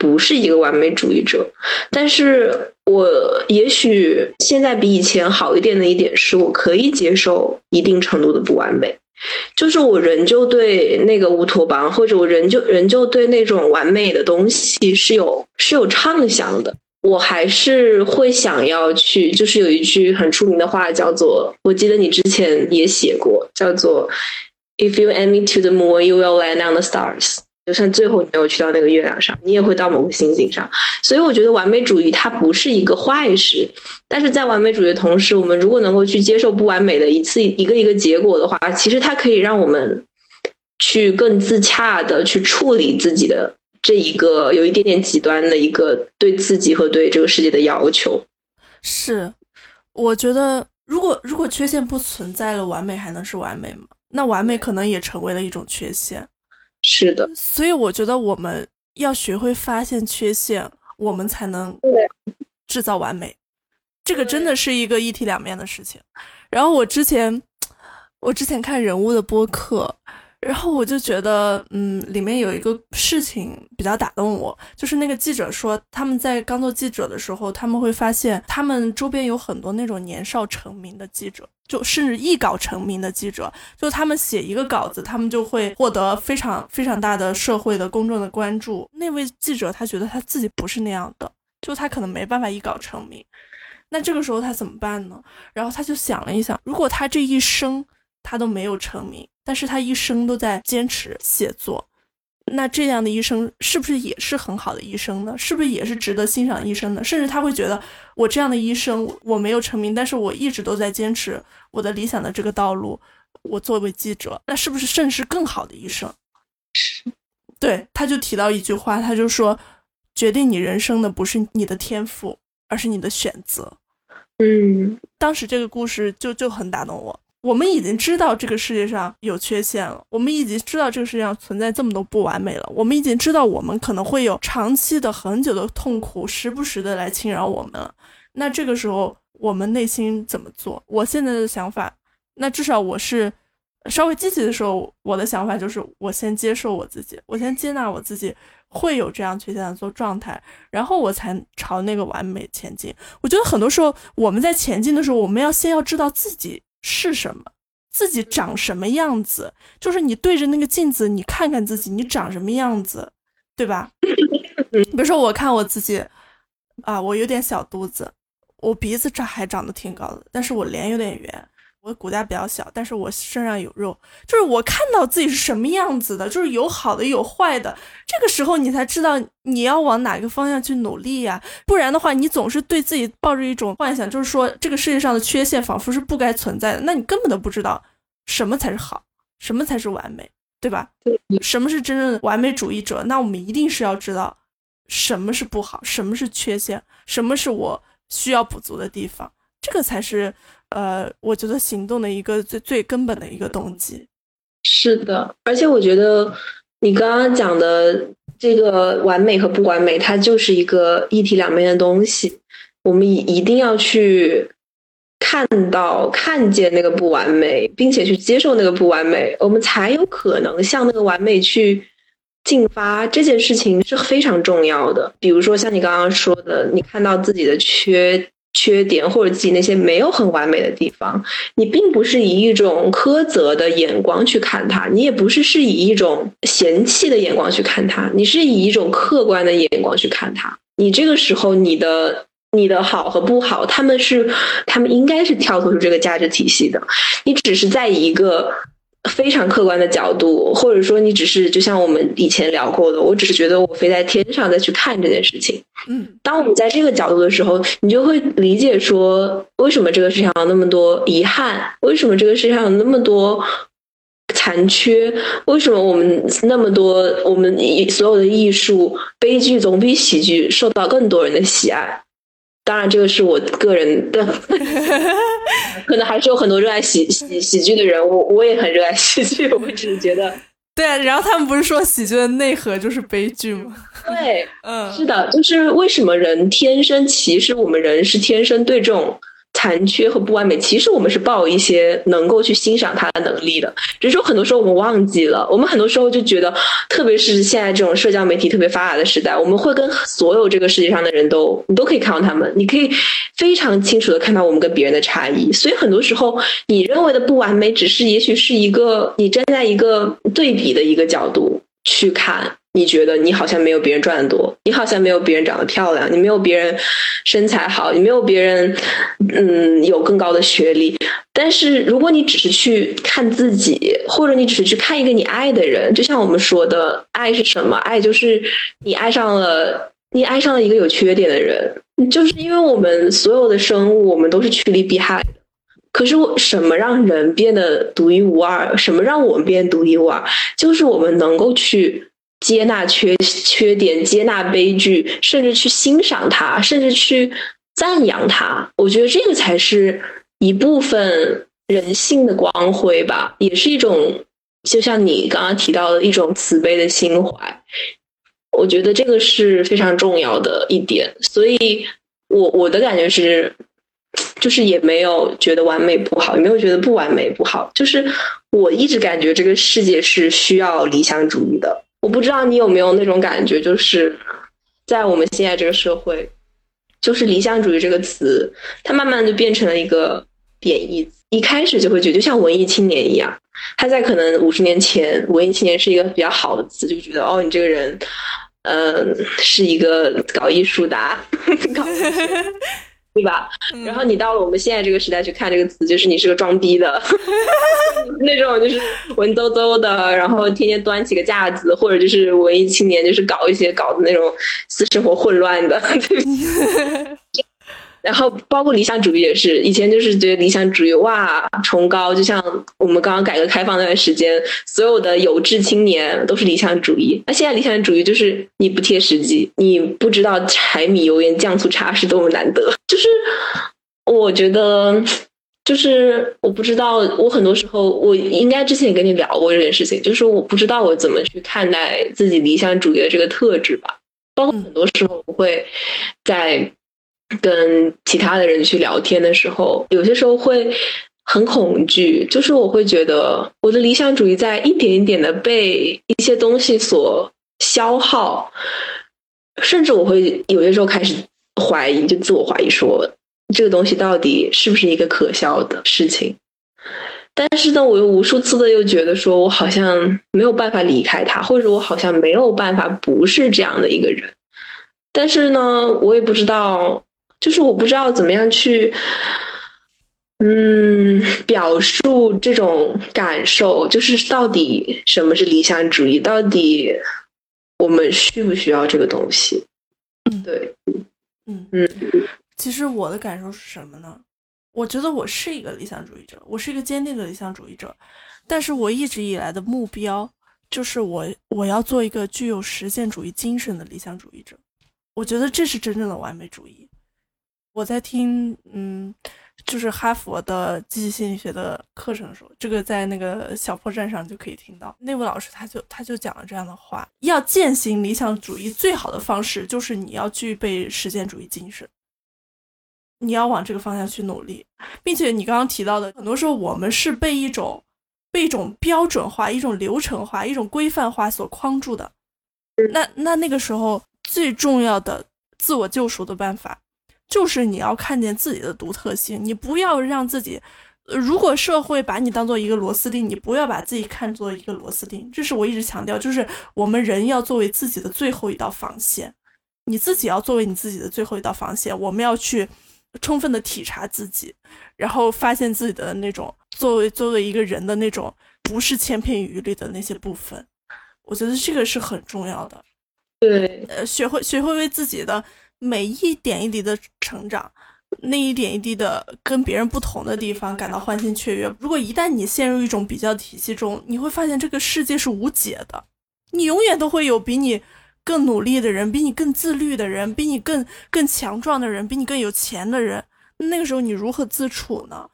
不是一个完美主义者，但是我也许现在比以前好一点的一点是，我可以接受一定程度的不完美，就是我仍旧对那个乌托邦，或者我仍旧仍旧对那种完美的东西是有是有畅想的，我还是会想要去，就是有一句很出名的话叫做，我记得你之前也写过，叫做 "If you aim me to the moon, you will land on the stars." 就算最后你没有去到那个月亮上，你也会到某个星星上。所以我觉得完美主义它不是一个坏事，但是在完美主义的同时，我们如果能够去接受不完美的一次一个一个结果的话，其实它可以让我们去更自洽的去处理自己的这一个有一点点极端的一个对自己和对这个世界的要求。是，我觉得如果如果缺陷不存在了，完美还能是完美吗？那完美可能也成为了一种缺陷。是的，所以我觉得我们要学会发现缺陷，我们才能制造完美。这个真的是一个一体两面的事情。然后我之前，我之前看人物的播客。然后我就觉得，嗯，里面有一个事情比较打动我，就是那个记者说，他们在刚做记者的时候，他们会发现他们周边有很多那种年少成名的记者，就甚至一稿成名的记者，就他们写一个稿子，他们就会获得非常非常大的社会的公众的关注。那位记者他觉得他自己不是那样的，就他可能没办法一稿成名，那这个时候他怎么办呢？然后他就想了一想，如果他这一生他都没有成名。但是他一生都在坚持写作，那这样的医生是不是也是很好的医生呢？是不是也是值得欣赏医生的？甚至他会觉得，我这样的医生我没有成名，但是我一直都在坚持我的理想的这个道路。我作为记者，那是不是甚是更好的医生？对，他就提到一句话，他就说，决定你人生的不是你的天赋，而是你的选择。嗯，当时这个故事就就很打动我。我们已经知道这个世界上有缺陷了，我们已经知道这个世界上存在这么多不完美了，我们已经知道我们可能会有长期的、很久的痛苦，时不时的来侵扰我们了。那这个时候，我们内心怎么做？我现在的想法，那至少我是稍微积极的时候，我的想法就是我先接受我自己，我先接纳我自己会有这样缺陷的做状态，然后我才朝那个完美前进。我觉得很多时候我们在前进的时候，我们要先要知道自己。是什么？自己长什么样子，就是你对着那个镜子，你看看自己，你长什么样子，对吧？比如说我看我自己，啊，我有点小肚子，我鼻子长还长得挺高的，但是我脸有点圆。我骨架比较小，但是我身上有肉，就是我看到自己是什么样子的，就是有好的有坏的，这个时候你才知道你要往哪个方向去努力呀，不然的话，你总是对自己抱着一种幻想，就是说这个世界上的缺陷仿佛是不该存在的，那你根本都不知道什么才是好，什么才是完美，对吧？什么是真正的完美主义者？那我们一定是要知道什么是不好，什么是缺陷，什么是我需要补足的地方，这个才是。呃，我觉得行动的一个最最根本的一个动机，是的。而且我觉得你刚刚讲的这个完美和不完美，它就是一个一体两面的东西。我们一一定要去看到、看见那个不完美，并且去接受那个不完美，我们才有可能向那个完美去进发。这件事情是非常重要的。比如说像你刚刚说的，你看到自己的缺。缺点或者自己那些没有很完美的地方，你并不是以一种苛责的眼光去看他，你也不是是以一种嫌弃的眼光去看他，你是以一种客观的眼光去看他。你这个时候，你的你的好和不好，他们是他们应该是跳脱出这个价值体系的，你只是在一个。非常客观的角度，或者说你只是就像我们以前聊过的，我只是觉得我飞在天上再去看这件事情。嗯，当我们在这个角度的时候，你就会理解说，为什么这个世界上有那么多遗憾，为什么这个世界上有那么多残缺，为什么我们那么多我们所有的艺术悲剧总比喜剧受到更多人的喜爱。当然，这个是我个人的，可能还是有很多热爱喜喜喜剧的人。我我也很热爱喜剧，我只是觉得，对啊。然后他们不是说喜剧的内核就是悲剧吗？对，嗯，是的，就是为什么人天生，其实我们人是天生对这种。残缺和不完美，其实我们是抱一些能够去欣赏他的能力的，只是说很多时候我们忘记了。我们很多时候就觉得，特别是现在这种社交媒体特别发达的时代，我们会跟所有这个世界上的人都，你都可以看到他们，你可以非常清楚的看到我们跟别人的差异。所以很多时候，你认为的不完美，只是也许是一个你站在一个对比的一个角度去看。你觉得你好像没有别人赚的多，你好像没有别人长得漂亮，你没有别人身材好，你没有别人嗯有更高的学历。但是如果你只是去看自己，或者你只是去看一个你爱的人，就像我们说的，爱是什么？爱就是你爱上了你爱上了一个有缺点的人，就是因为我们所有的生物，我们都是趋利避害。可是我什么让人变得独一无二？什么让我们变独一无二？就是我们能够去。接纳缺缺点，接纳悲剧，甚至去欣赏它，甚至去赞扬它。我觉得这个才是一部分人性的光辉吧，也是一种，就像你刚刚提到的一种慈悲的心怀。我觉得这个是非常重要的一点。所以，我我的感觉是，就是也没有觉得完美不好，也没有觉得不完美不好。就是我一直感觉这个世界是需要理想主义的。我不知道你有没有那种感觉，就是在我们现在这个社会，就是理想主义这个词，它慢慢就变成了一个贬义词。一开始就会觉得，就像文艺青年一样，他在可能五十年前，文艺青年是一个比较好的词，就觉得哦，你这个人，嗯，是一个搞艺术的，搞。对吧？然后你到了我们现在这个时代去看这个词，就是你是个装逼的 那种，就是文绉绉的，然后天天端起个架子，或者就是文艺青年，就是搞一些搞的那种私生活混乱的。然后包括理想主义也是，以前就是觉得理想主义哇崇高，就像我们刚刚改革开放那段时间，所有的有志青年都是理想主义。那现在理想主义就是你不切实际，你不知道柴米油盐酱醋茶是多么难得。就是我觉得，就是我不知道，我很多时候我应该之前也跟你聊过这件事情，就是我不知道我怎么去看待自己理想主义的这个特质吧。包括很多时候我会在。跟其他的人去聊天的时候，有些时候会很恐惧，就是我会觉得我的理想主义在一点一点的被一些东西所消耗，甚至我会有些时候开始怀疑，就自我怀疑说这个东西到底是不是一个可笑的事情。但是呢，我又无数次的又觉得说，我好像没有办法离开他，或者我好像没有办法不是这样的一个人。但是呢，我也不知道，就是我不知道怎么样去，嗯，表述这种感受，就是到底什么是理想主义，到底我们需不需要这个东西？嗯，对，嗯嗯，其实我的感受是什么呢？我觉得我是一个理想主义者，我是一个坚定的理想主义者，但是我一直以来的目标就是我我要做一个具有实践主义精神的理想主义者。我觉得这是真正的完美主义。我在听，嗯，就是哈佛的积极心理学的课程的时候，这个在那个小破站上就可以听到。那位老师他就他就讲了这样的话：要践行理想主义最好的方式就是你要具备实践主义精神。你要往这个方向去努力，并且你刚刚提到的，很多时候我们是被一种被一种标准化、一种流程化、一种规范化所框住的。那那那个时候最重要的自我救赎的办法，就是你要看见自己的独特性。你不要让自己，如果社会把你当做一个螺丝钉，你不要把自己看作一个螺丝钉。这是我一直强调，就是我们人要作为自己的最后一道防线，你自己要作为你自己的最后一道防线。我们要去。充分的体察自己，然后发现自己的那种作为作为一个人的那种不是千篇一律的那些部分，我觉得这个是很重要的。对，呃，学会学会为自己的每一点一滴的成长，那一点一滴的跟别人不同的地方感到欢欣雀跃。如果一旦你陷入一种比较体系中，你会发现这个世界是无解的，你永远都会有比你。更努力的人，比你更自律的人，比你更更强壮的人，比你更有钱的人，那个时候你如何自处呢？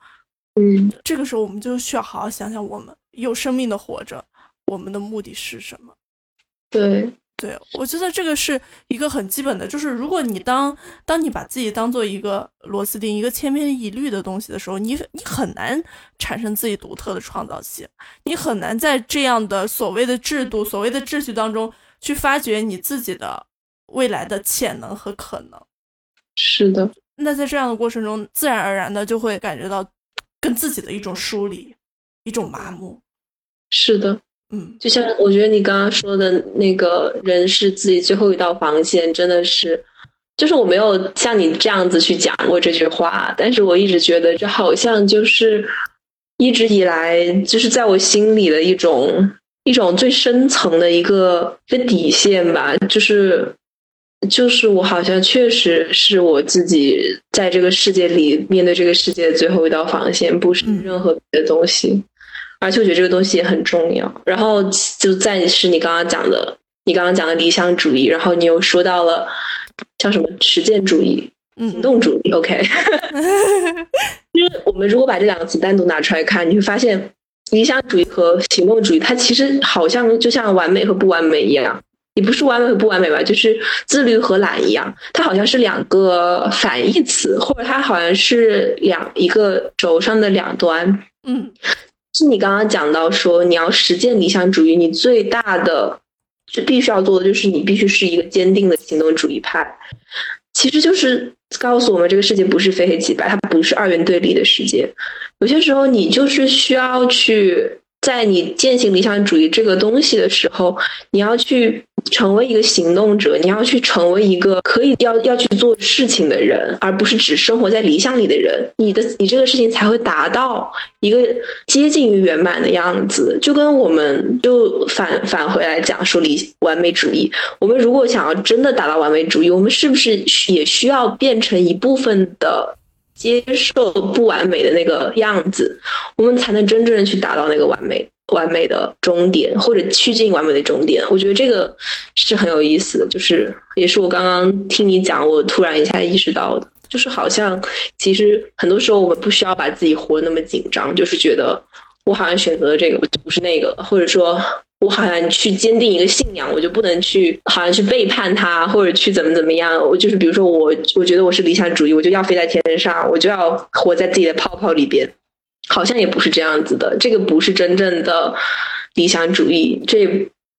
嗯，这个时候我们就需要好好想想，我们有生命的活着，我们的目的是什么？对，对我觉得这个是一个很基本的，就是如果你当当你把自己当做一个螺丝钉，一个千篇一律的东西的时候，你你很难产生自己独特的创造性，你很难在这样的所谓的制度、所谓的秩序当中。去发掘你自己的未来的潜能和可能，是的。那在这样的过程中，自然而然的就会感觉到跟自己的一种疏离，一种麻木。是的，嗯，就像我觉得你刚刚说的那个人是自己最后一道防线，真的是，就是我没有像你这样子去讲过这句话，但是我一直觉得这好像就是一直以来就是在我心里的一种。一种最深层的一个一个底线吧，就是就是我好像确实是我自己在这个世界里面对这个世界的最后一道防线，不是任何别的东西。而且我觉得这个东西也很重要。然后就再是你刚刚讲的，你刚刚讲的理想主义，然后你又说到了叫什么实践主义、行动主义。OK，因为我们如果把这两个词单独拿出来看，你会发现。理想主义和行动主义，它其实好像就像完美和不完美一样，也不是完美和不完美吧，就是自律和懒一样，它好像是两个反义词，或者它好像是两一个轴上的两端。嗯，是你刚刚讲到说，你要实践理想主义，你最大的就必须要做的就是你必须是一个坚定的行动主义派，其实就是告诉我们这个世界不是非黑即白，它不是二元对立的世界。有些时候，你就是需要去在你践行理想主义这个东西的时候，你要去成为一个行动者，你要去成为一个可以要要去做事情的人，而不是只生活在理想里的人。你的你这个事情才会达到一个接近于圆满的样子。就跟我们就返返回来讲说理完美主义，我们如果想要真的达到完美主义，我们是不是也需要变成一部分的？接受不完美的那个样子，我们才能真正的去达到那个完美、完美的终点，或者趋近完美的终点。我觉得这个是很有意思的，就是也是我刚刚听你讲，我突然一下意识到的，就是好像其实很多时候我们不需要把自己活那么紧张，就是觉得我好像选择了这个，不是那个，或者说。我好像去坚定一个信仰，我就不能去好像去背叛他，或者去怎么怎么样。我就是比如说我，我觉得我是理想主义，我就要飞在天上，我就要活在自己的泡泡里边。好像也不是这样子的，这个不是真正的理想主义，这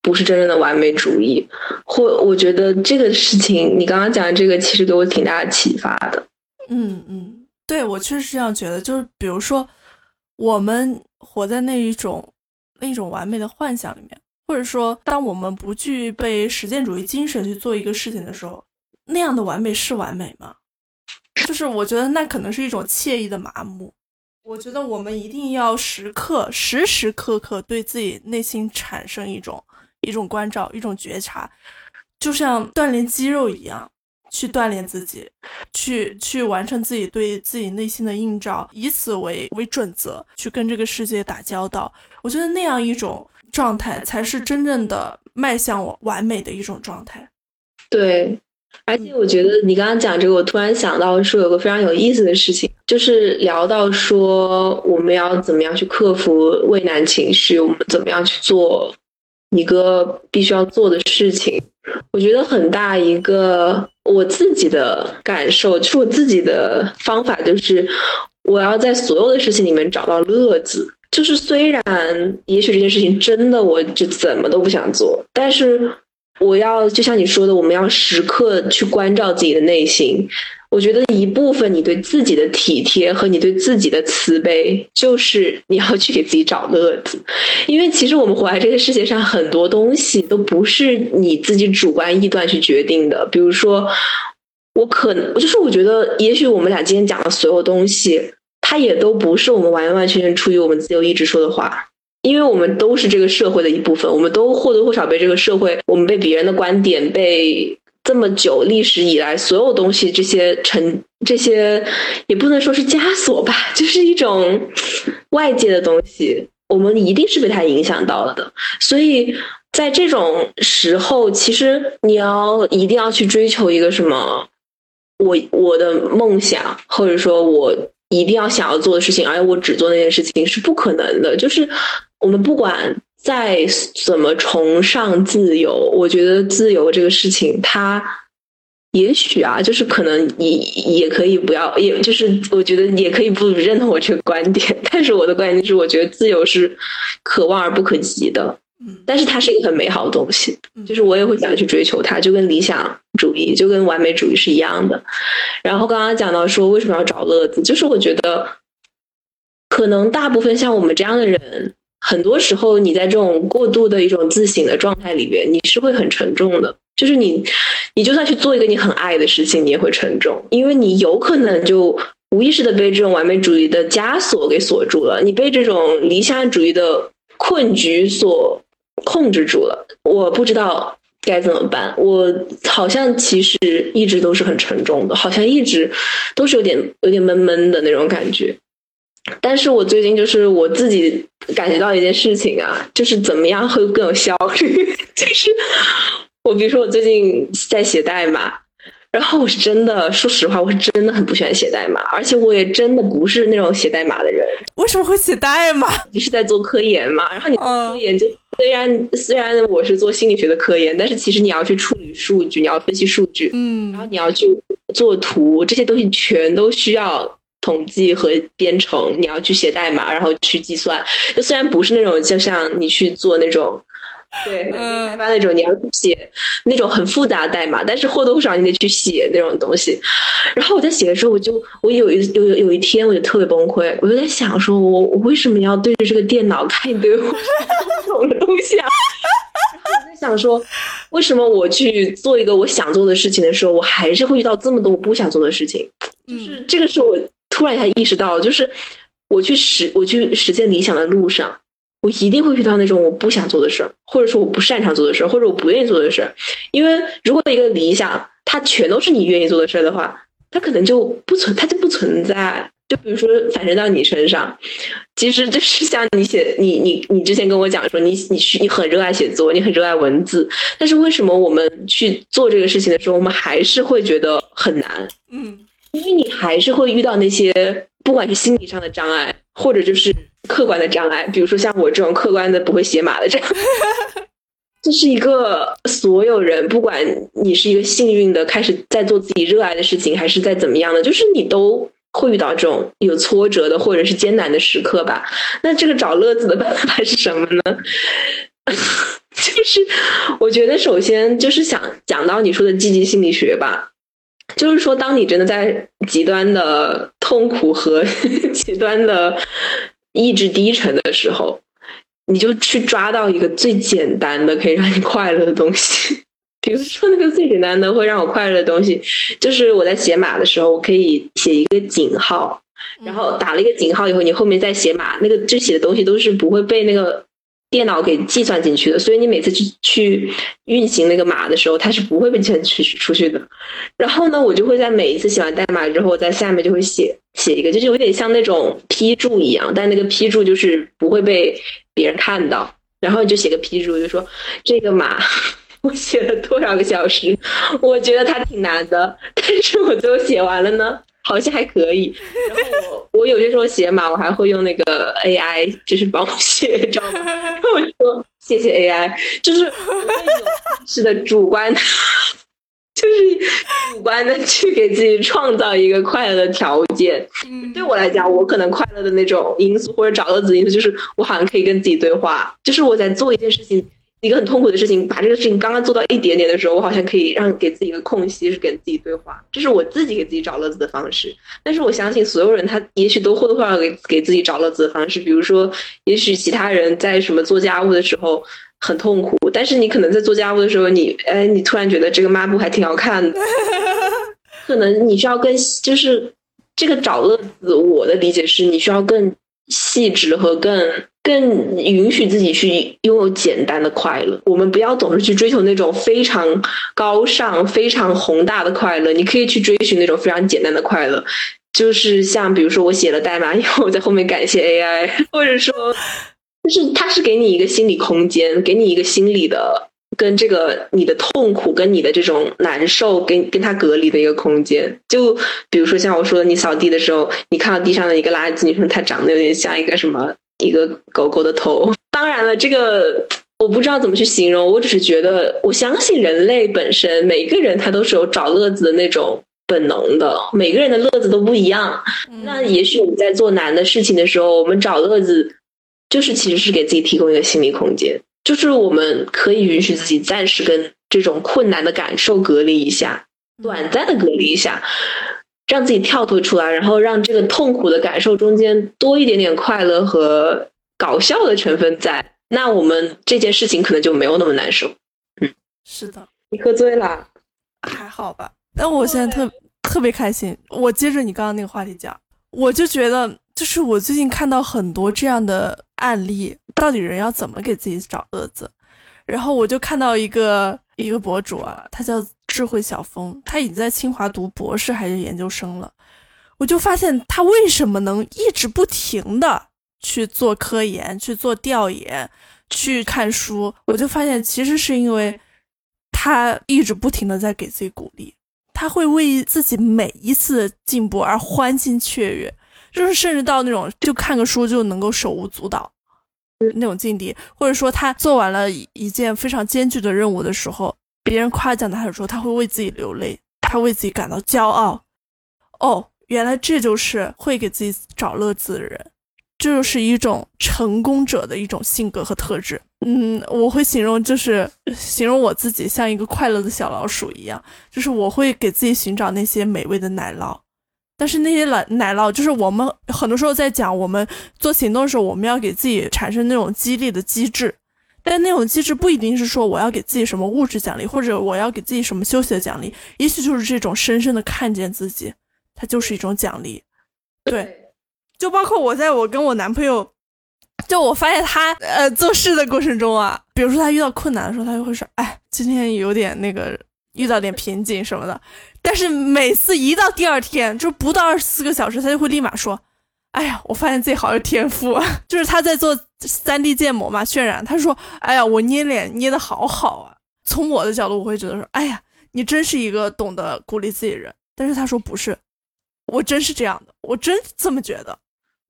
不是真正的完美主义。或我觉得这个事情，你刚刚讲的这个，其实给我挺大的启发的。嗯嗯，对我确实是这样觉得，就是比如说我们。活在那一种一种完美的幻想里面，或者说，当我们不具备实践主义精神去做一个事情的时候，那样的完美是完美吗？就是我觉得那可能是一种惬意的麻木。我觉得我们一定要时刻时时刻刻对自己内心产生一种一种关照，一种觉察，就像锻炼肌肉一样。去锻炼自己，去去完成自己对自己内心的映照，以此为为准则，去跟这个世界打交道。我觉得那样一种状态，才是真正的迈向完美的一种状态。对，而且我觉得你刚刚讲这个，我突然想到说有个非常有意思的事情，就是聊到说我们要怎么样去克服畏难情绪，我们怎么样去做一个必须要做的事情。我觉得很大一个我自己的感受，就是我自己的方法，就是我要在所有的事情里面找到乐子。就是虽然也许这件事情真的我就怎么都不想做，但是我要就像你说的，我们要时刻去关照自己的内心。我觉得一部分你对自己的体贴和你对自己的慈悲，就是你要去给自己找乐子，因为其实我们活在这个世界上，很多东西都不是你自己主观臆断去决定的。比如说，我可能就是我觉得，也许我们俩今天讲的所有东西，它也都不是我们完完全全出于我们自由意志说的话，因为我们都是这个社会的一部分，我们都或多或少被这个社会，我们被别人的观点被。这么久历史以来，所有东西这些成这些也不能说是枷锁吧，就是一种外界的东西，我们一定是被它影响到了的。所以在这种时候，其实你要一定要去追求一个什么，我我的梦想，或者说我一定要想要做的事情，而我只做那件事情是不可能的。就是我们不管。再怎么崇尚自由，我觉得自由这个事情，它也许啊，就是可能你也可以不要，也就是我觉得也可以不认同我这个观点。但是我的观点就是，我觉得自由是可望而不可及的，嗯，但是它是一个很美好的东西，就是我也会想去追求它，就跟理想主义，就跟完美主义是一样的。然后刚刚讲到说为什么要找乐子，就是我觉得可能大部分像我们这样的人。很多时候，你在这种过度的一种自省的状态里边，你是会很沉重的。就是你，你就算去做一个你很爱的事情，你也会沉重，因为你有可能就无意识的被这种完美主义的枷锁给锁住了，你被这种理想主义的困局所控制住了。我不知道该怎么办，我好像其实一直都是很沉重的，好像一直都是有点有点闷闷的那种感觉。但是我最近就是我自己感觉到一件事情啊，就是怎么样会更有效率。就是我比如说我最近在写代码，然后我是真的说实话，我是真的很不喜欢写代码，而且我也真的不是那种写代码的人。为什么会写代码？你是在做科研嘛？然后你科研就虽然虽然我是做心理学的科研，但是其实你要去处理数据，你要分析数据，嗯，然后你要去做图，这些东西全都需要。统计和编程，你要去写代码，然后去计算。就虽然不是那种，就像你去做那种，对，开发那种，你要写那种很复杂的代码，但是或多或少你得去写那种东西。然后我在写的时候，我就我有一有有一天，我就特别崩溃，我就在想，说我我为什么要对着这个电脑看一堆不懂的东西啊？然后我在想说，为什么我去做一个我想做的事情的时候，我还是会遇到这么多我不想做的事情？就是这个是我。突然一下意识到，就是我去实我去实现理想的路上，我一定会遇到那种我不想做的事儿，或者说我不擅长做的事儿，或者我不愿意做的事儿。因为如果一个理想它全都是你愿意做的事儿的话，它可能就不存，它就不存在。就比如说反射到你身上，其实就是像你写你你你之前跟我讲说你你去你很热爱写作，你很热爱文字，但是为什么我们去做这个事情的时候，我们还是会觉得很难？嗯。因为你还是会遇到那些，不管是心理上的障碍，或者就是客观的障碍，比如说像我这种客观的不会写码的这样，这是一个所有人，不管你是一个幸运的开始在做自己热爱的事情，还是在怎么样的，就是你都会遇到这种有挫折的或者是艰难的时刻吧。那这个找乐子的办法是什么呢？就是我觉得首先就是想讲到你说的积极心理学吧。就是说，当你真的在极端的痛苦和 极端的意志低沉的时候，你就去抓到一个最简单的可以让你快乐的东西。比如说，那个最简单的会让我快乐的东西，就是我在写码的时候，我可以写一个井号，然后打了一个井号以后，你后面再写码，那个就写的东西都是不会被那个电脑给计算进去的，所以你每次去去运行那个码的时候，它是不会被计算出出去的。然后呢，我就会在每一次写完代码之后，在下面就会写写一个，就是有点像那种批注一样，但那个批注就是不会被别人看到，然后你就写个批注，就说这个码。我写了多少个小时？我觉得它挺难的，但是我最后写完了呢，好像还可以。然后我 我有些时候写码，我还会用那个 AI，就是帮我写，知道吗？然后我说谢谢 AI，就是有是的主观，就是主观的去给自己创造一个快乐的条件。对我来讲，我可能快乐的那种因素或者找到子因素，就是我好像可以跟自己对话，就是我在做一件事情。一个很痛苦的事情，把这个事情刚刚做到一点点的时候，我好像可以让给自己一个空隙，是跟自己对话，这是我自己给自己找乐子的方式。但是我相信所有人，他也许都或多或少给给自己找乐子的方式。比如说，也许其他人在什么做家务的时候很痛苦，但是你可能在做家务的时候，你哎，你突然觉得这个抹布还挺好看的，可能你需要更就是这个找乐子。我的理解是你需要更细致和更。更允许自己去拥有简单的快乐。我们不要总是去追求那种非常高尚、非常宏大的快乐。你可以去追寻那种非常简单的快乐，就是像比如说我写了代码以后，在后面感谢 AI，或者说，就是它是给你一个心理空间，给你一个心理的跟这个你的痛苦跟你的这种难受跟跟它隔离的一个空间。就比如说像我说的，你扫地的时候，你看到地上的一个垃圾，你说它长得有点像一个什么？一个狗狗的头，当然了，这个我不知道怎么去形容，我只是觉得，我相信人类本身，每个人他都是有找乐子的那种本能的，每个人的乐子都不一样。那也许我们在做难的事情的时候，我们找乐子，就是其实是给自己提供一个心理空间，就是我们可以允许自己暂时跟这种困难的感受隔离一下，短暂的隔离一下。让自己跳脱出来，然后让这个痛苦的感受中间多一点点快乐和搞笑的成分在，那我们这件事情可能就没有那么难受。嗯，是的。你喝醉啦？还好吧。但我现在特特别开心。我接着你刚刚那个话题讲，我就觉得，就是我最近看到很多这样的案例，到底人要怎么给自己找乐子？然后我就看到一个一个博主啊，他叫。智慧小峰，他已经在清华读博士还是研究生了。我就发现他为什么能一直不停的去做科研、去做调研、去看书。我就发现，其实是因为他一直不停的在给自己鼓励，他会为自己每一次的进步而欢欣雀跃，就是甚至到那种就看个书就能够手舞足蹈那种境地，或者说他做完了一件非常艰巨的任务的时候。别人夸奖他的时候，他会为自己流泪，他为自己感到骄傲。哦，原来这就是会给自己找乐子的人，这就是一种成功者的一种性格和特质。嗯，我会形容就是形容我自己像一个快乐的小老鼠一样，就是我会给自己寻找那些美味的奶酪，但是那些奶奶酪就是我们很多时候在讲我们做行动的时候，我们要给自己产生那种激励的机制。但那种机制不一定是说我要给自己什么物质奖励，或者我要给自己什么休息的奖励，也许就是这种深深的看见自己，它就是一种奖励。对，就包括我在我跟我男朋友，就我发现他呃做事的过程中啊，比如说他遇到困难的时候，他就会说，哎，今天有点那个遇到点瓶颈什么的。但是每次一到第二天，就不到二十四个小时，他就会立马说。哎呀，我发现自己好有天赋，就是他在做三 D 建模嘛，渲染。他说：“哎呀，我捏脸捏的好好啊。”从我的角度，我会觉得说：“哎呀，你真是一个懂得鼓励自己的人。”但是他说：“不是，我真是这样的，我真这么觉得，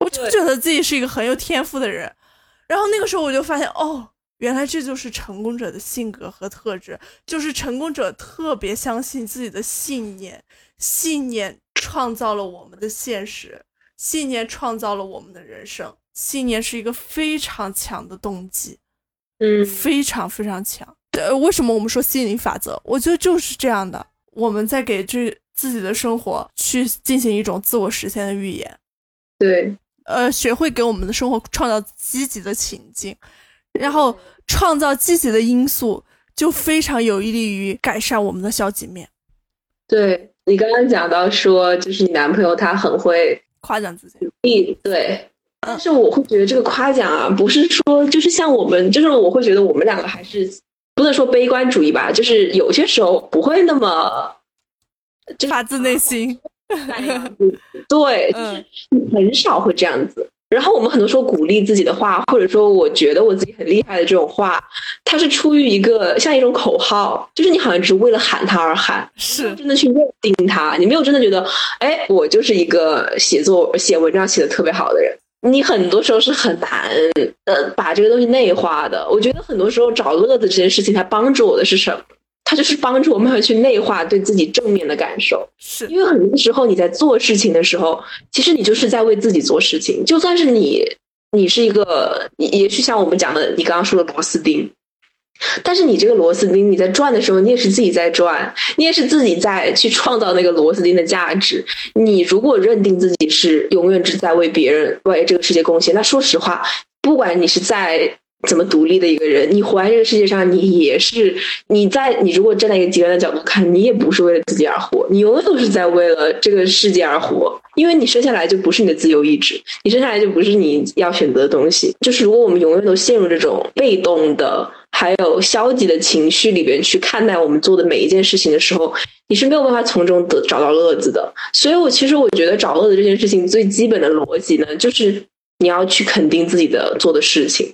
我就觉得自己是一个很有天赋的人。”然后那个时候我就发现，哦，原来这就是成功者的性格和特质，就是成功者特别相信自己的信念，信念创造了我们的现实。信念创造了我们的人生，信念是一个非常强的动机，嗯，非常非常强。呃，为什么我们说吸引力法则？我觉得就是这样的。我们在给这自己的生活去进行一种自我实现的预言。对，呃，学会给我们的生活创造积极的情境，然后创造积极的因素，就非常有利于改善我们的消极面。对你刚刚讲到说，就是你男朋友他很会夸奖自己，对。但是我会觉得这个夸奖啊，不是说就是像我们，就是我会觉得我们两个还是不能说悲观主义吧，就是有些时候不会那么就发自内心。对，就是很少会这样子。然后我们很多时候鼓励自己的话，或者说我觉得我自己很厉害的这种话，它是出于一个像一种口号，就是你好像只是为了喊它而喊，是真的去认定它，你没有真的觉得，哎，我就是一个写作写文章写的特别好的人。你很多时候是很难呃把这个东西内化的。我觉得很多时候找乐子这件事情，它帮助我的是什么？它就是帮助我们去内化对自己正面的感受。是因为很多时候你在做事情的时候，其实你就是在为自己做事情。就算是你，你是一个，也许像我们讲的，你刚刚说的螺丝钉。但是你这个螺丝钉，你在转的时候，你也是自己在转，你也是自己在去创造那个螺丝钉的价值。你如果认定自己是永远只在为别人、为这个世界贡献，那说实话，不管你是在怎么独立的一个人，你活在这个世界上，你也是你在你如果站在一个极端的角度看，你也不是为了自己而活，你永远都是在为了这个世界而活。因为你生下来就不是你的自由意志，你生下来就不是你要选择的东西。就是如果我们永远都陷入这种被动的。还有消极的情绪里边去看待我们做的每一件事情的时候，你是没有办法从中得找到乐子的。所以，我其实我觉得找乐子这件事情最基本的逻辑呢，就是你要去肯定自己的做的事情，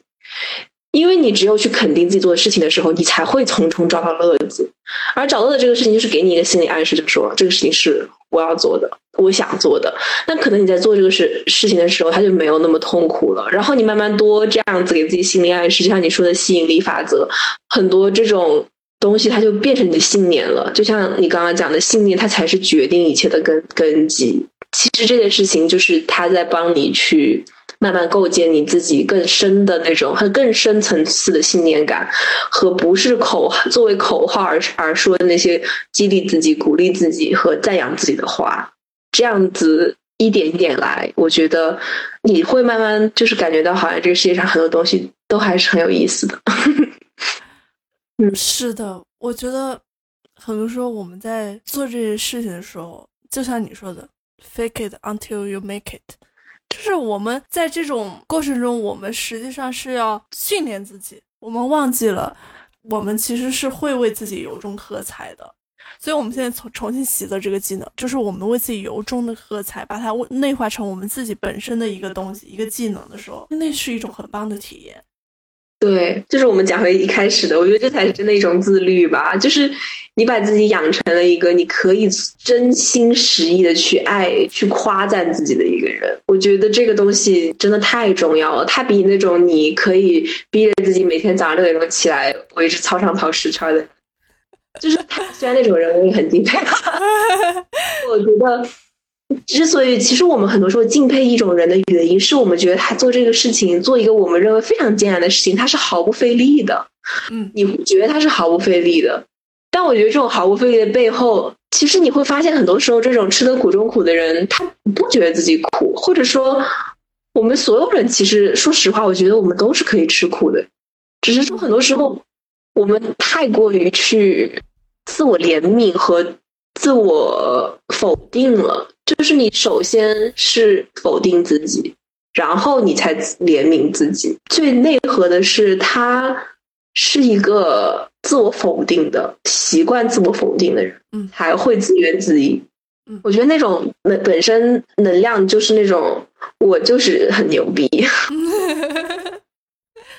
因为你只有去肯定自己做的事情的时候，你才会从中找到乐子。而找乐子这个事情，就是给你一个心理暗示，就说这个事情是。我要做的，我想做的，那可能你在做这个事事情的时候，他就没有那么痛苦了。然后你慢慢多这样子给自己心理暗示，就像你说的吸引力法则，很多这种东西，它就变成你的信念了。就像你刚刚讲的信念，它才是决定一切的根根基。其实这件事情就是他在帮你去。慢慢构建你自己更深的那种和更深层次的信念感，和不是口作为口号而而说的那些激励自己、鼓励自己和赞扬自己的话，这样子一点一点来，我觉得你会慢慢就是感觉到，好像这个世界上很多东西都还是很有意思的。嗯，是的，我觉得很多时候我们在做这些事情的时候，就像你说的，“fake it until you make it”。就是我们在这种过程中，我们实际上是要训练自己。我们忘记了，我们其实是会为自己由衷喝彩的。所以，我们现在重重新习得这个技能，就是我们为自己由衷的喝彩，把它内化成我们自己本身的一个东西、一个技能的时候，那是一种很棒的体验。对，就是我们讲回一开始的，我觉得这才是真的一种自律吧。就是你把自己养成了一个你可以真心实意的去爱、去夸赞自己的一个人。我觉得这个东西真的太重要了，它比那种你可以逼着自己每天早上六点钟起来围着操场跑十圈的，就是他虽然那种人我也很敬佩，我觉得。之所以，其实我们很多时候敬佩一种人的原因，是我们觉得他做这个事情，做一个我们认为非常艰难的事情，他是毫不费力的。嗯，你觉得他是毫不费力的，但我觉得这种毫不费力的背后，其实你会发现，很多时候这种吃得苦中苦的人，他不觉得自己苦，或者说，我们所有人其实说实话，我觉得我们都是可以吃苦的，只是说很多时候我们太过于去自我怜悯和自我否定了。就是你首先是否定自己，然后你才怜悯自己。最内核的是，他是一个自我否定的习惯，自我否定的人，嗯，还会自怨自艾。嗯，我觉得那种能本身能量就是那种我就是很牛逼，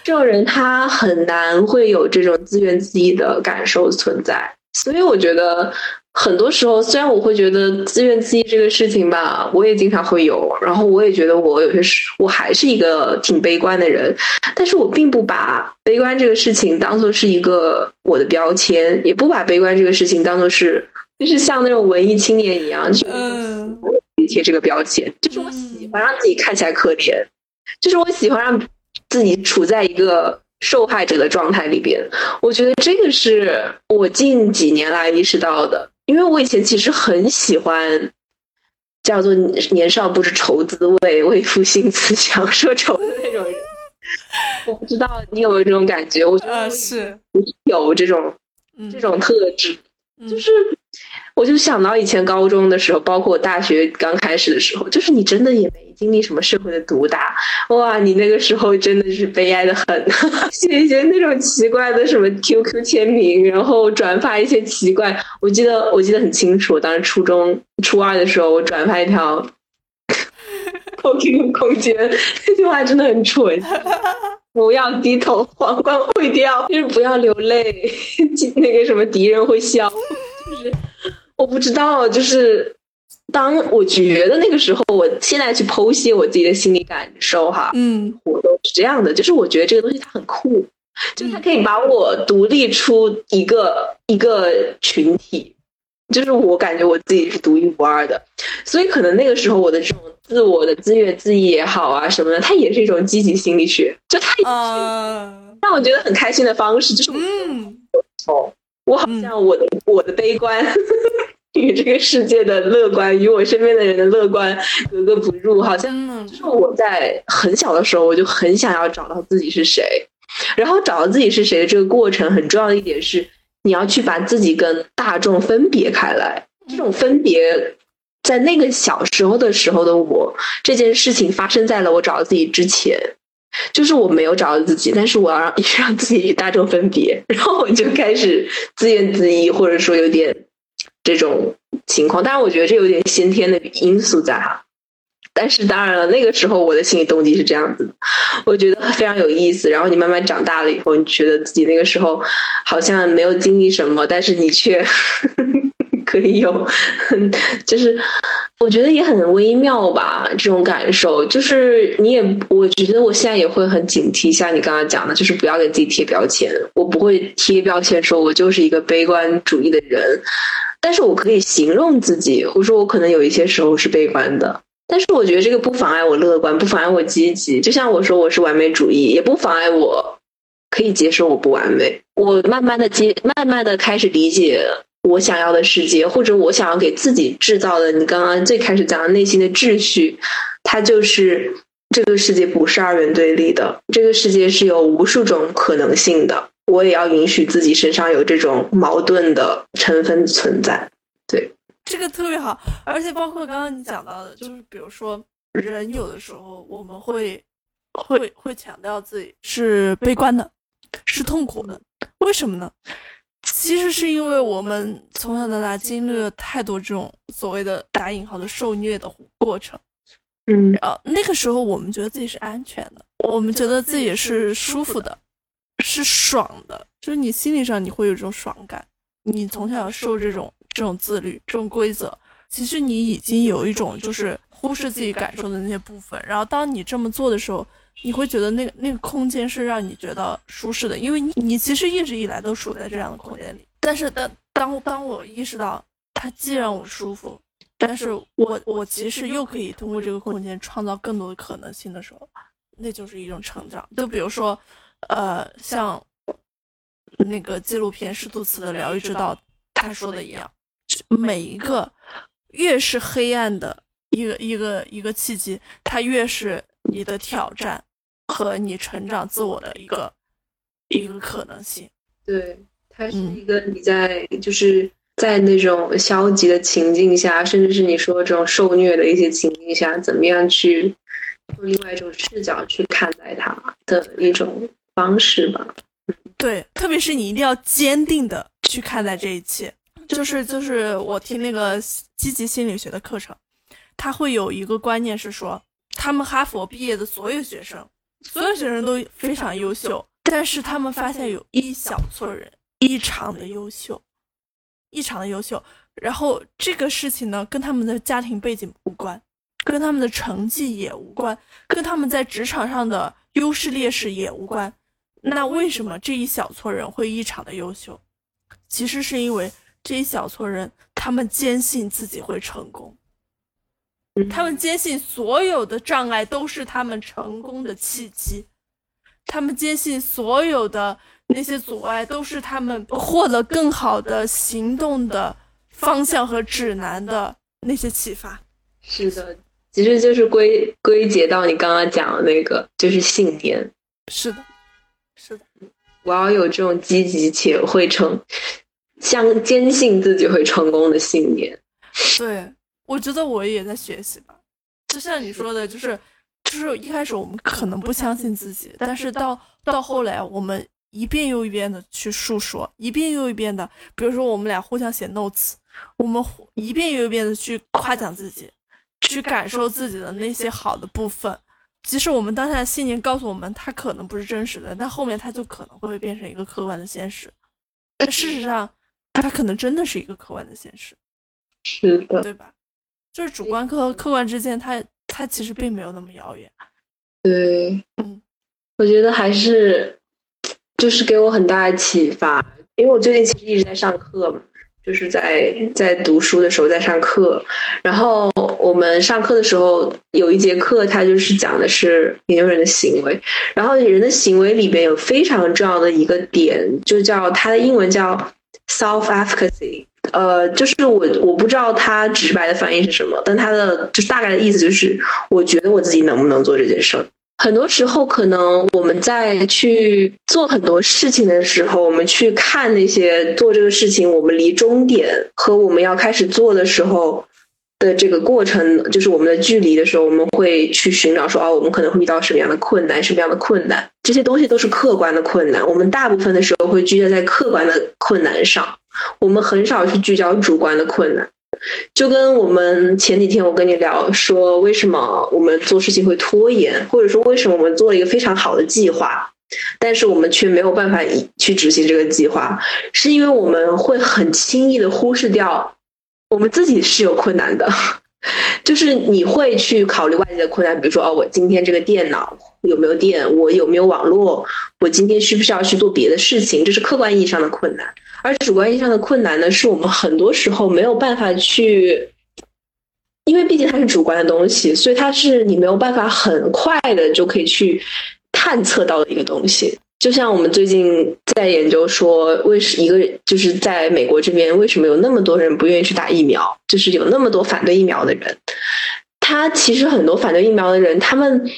这种人他很难会有这种自怨自艾的感受存在。所以我觉得。很多时候，虽然我会觉得自怨自艾这个事情吧，我也经常会有，然后我也觉得我有些时，我还是一个挺悲观的人，但是我并不把悲观这个事情当做是一个我的标签，也不把悲观这个事情当做是，就是像那种文艺青年一样去贴这个标签，就是我喜欢让自己看起来可怜，就是我喜欢让自己处在一个。受害者的状态里边，我觉得这个是我近几年来意识到的。因为我以前其实很喜欢叫做年少不知愁滋味，为赋新词强说愁的那种人。我不知道你有没有这种感觉？我觉得是有这种这种特质，就是。我就想到以前高中的时候，包括大学刚开始的时候，就是你真的也没经历什么社会的毒打，哇，你那个时候真的是悲哀的很，写一些那种奇怪的什么 QQ 签名，然后转发一些奇怪。我记得我记得很清楚，当时初中初二的时候，我转发一条 QQ 空间，那句话真的很蠢，不要低头，皇冠会掉，就是不要流泪，那个什么敌人会笑，就是。我不知道，就是当我觉得那个时候，我现在去剖析我自己的心理感受，哈，嗯，我都是这样的，就是我觉得这个东西它很酷，就是它可以把我独立出一个一个群体，就是我感觉我自己是独一无二的，所以可能那个时候我的这种自我的自怨自艾也好啊什么的，它也是一种积极心理学，就它也是让我觉得很开心的方式，就是嗯，哦，我好像我的我的悲观。与这个世界的乐观，与我身边的人的乐观格格不入，好像就是我在很小的时候，我就很想要找到自己是谁，然后找到自己是谁的这个过程，很重要的一点是，你要去把自己跟大众分别开来。这种分别，在那个小时候的时候的我，这件事情发生在了我找到自己之前，就是我没有找到自己，但是我要让 让自己与大众分别，然后我就开始自怨自艾，或者说有点。这种情况，当然我觉得这有点先天的因素在哈。但是当然了，那个时候我的心理动机是这样子的，我觉得非常有意思。然后你慢慢长大了以后，你觉得自己那个时候好像没有经历什么，但是你却可以有，就是我觉得也很微妙吧。这种感受，就是你也，我觉得我现在也会很警惕，像你刚刚讲的，就是不要给自己贴标签。我不会贴标签，说我就是一个悲观主义的人。但是我可以形容自己，我说我可能有一些时候是悲观的，但是我觉得这个不妨碍我乐观，不妨碍我积极。就像我说我是完美主义，也不妨碍我可以接受我不完美。我慢慢的接，慢慢的开始理解我想要的世界，或者我想要给自己制造的。你刚刚最开始讲的内心的秩序，它就是这个世界不是二元对立的，这个世界是有无数种可能性的。我也要允许自己身上有这种矛盾的成分存在，对，这个特别好，而且包括刚刚你讲到的，就是比如说人有的时候我们会会会强调自己是悲观的，是痛苦的，为什么呢？其实是因为我们从小到大经历了太多这种所谓的打引号的受虐的过程，嗯，然后那个时候我们觉得自己是安全的，我们觉得自己是舒服的。是爽的，就是你心理上你会有这种爽感。你从小受这种这种自律、这种规则，其实你已经有一种就是忽视自己感受的那些部分。然后当你这么做的时候，你会觉得那个那个空间是让你觉得舒适的，因为你你其实一直以来都处在这样的空间里。但是当当当我意识到它既让我舒服，但是我我其实又可以通过这个空间创造更多的可能性的时候，那就是一种成长。就比如说。呃，像那个纪录片《施图茨的疗愈之道》他说的一样，每一个越是黑暗的一个一个一个契机，它越是你的挑战和你成长自我的一个一个可能性。对，它是一个你在就是在那种消极的情境下，甚至是你说这种受虐的一些情境下，怎么样去用另外一种视角去看待它的一种。方式吧，对，特别是你一定要坚定的去看待这一切。就是就是我听那个积极心理学的课程，他会有一个观念是说，他们哈佛毕业的所有学生，所有学生都非常优秀，但是他们发现有一小撮人异常的优秀，异常的优秀。然后这个事情呢，跟他们的家庭背景无关，跟他们的成绩也无关，跟他们在职场上的优势劣势也无关。那为什么这一小撮人会异常的优秀？其实是因为这一小撮人，他们坚信自己会成功，他们坚信所有的障碍都是他们成功的契机，他们坚信所有的那些阻碍都是他们获得更好的行动的方向和指南的那些启发。是的，其实就是归归结到你刚刚讲的那个，就是信念。是的，是的，我要有这种积极且会成，相坚信自己会成功的信念。对，我觉得我也在学习吧。就像你说的，就是就是一开始我们可能不相信自己，但是到到后来，我们一遍又一遍的去述说，一遍又一遍的，比如说我们俩互相写 notes，我们一遍又一遍的去夸奖自己。去感受自己的那些好的部分，即使我们当下的信念告诉我们它可能不是真实的，但后面它就可能会变成一个客观的现实。但事实上，它可能真的是一个客观的现实，是的，对吧？就是主观和客观之间，它它其实并没有那么遥远。对，嗯，我觉得还是就是给我很大的启发，因为我最近其实一直在上课嘛。就是在在读书的时候在上课，然后我们上课的时候有一节课，它就是讲的是研究人的行为，然后人的行为里边有非常重要的一个点，就叫它的英文叫 self efficacy，呃，就是我我不知道它直白的翻译是什么，但它的就是大概的意思就是，我觉得我自己能不能做这件事儿。很多时候，可能我们在去做很多事情的时候，我们去看那些做这个事情，我们离终点和我们要开始做的时候的这个过程，就是我们的距离的时候，我们会去寻找说，哦，我们可能会遇到什么样的困难，什么样的困难，这些东西都是客观的困难。我们大部分的时候会聚焦在客观的困难上，我们很少去聚焦主观的困难。就跟我们前几天我跟你聊说，为什么我们做事情会拖延，或者说为什么我们做了一个非常好的计划，但是我们却没有办法去执行这个计划，是因为我们会很轻易的忽视掉我们自己是有困难的，就是你会去考虑外界的困难，比如说哦，我今天这个电脑有没有电，我有没有网络，我今天需不需要去做别的事情，这是客观意义上的困难。而主观意义上的困难呢，是我们很多时候没有办法去，因为毕竟它是主观的东西，所以它是你没有办法很快的就可以去探测到的一个东西。就像我们最近在研究说，为什一个就是在美国这边，为什么有那么多人不愿意去打疫苗，就是有那么多反对疫苗的人。他其实很多反对疫苗的人，他们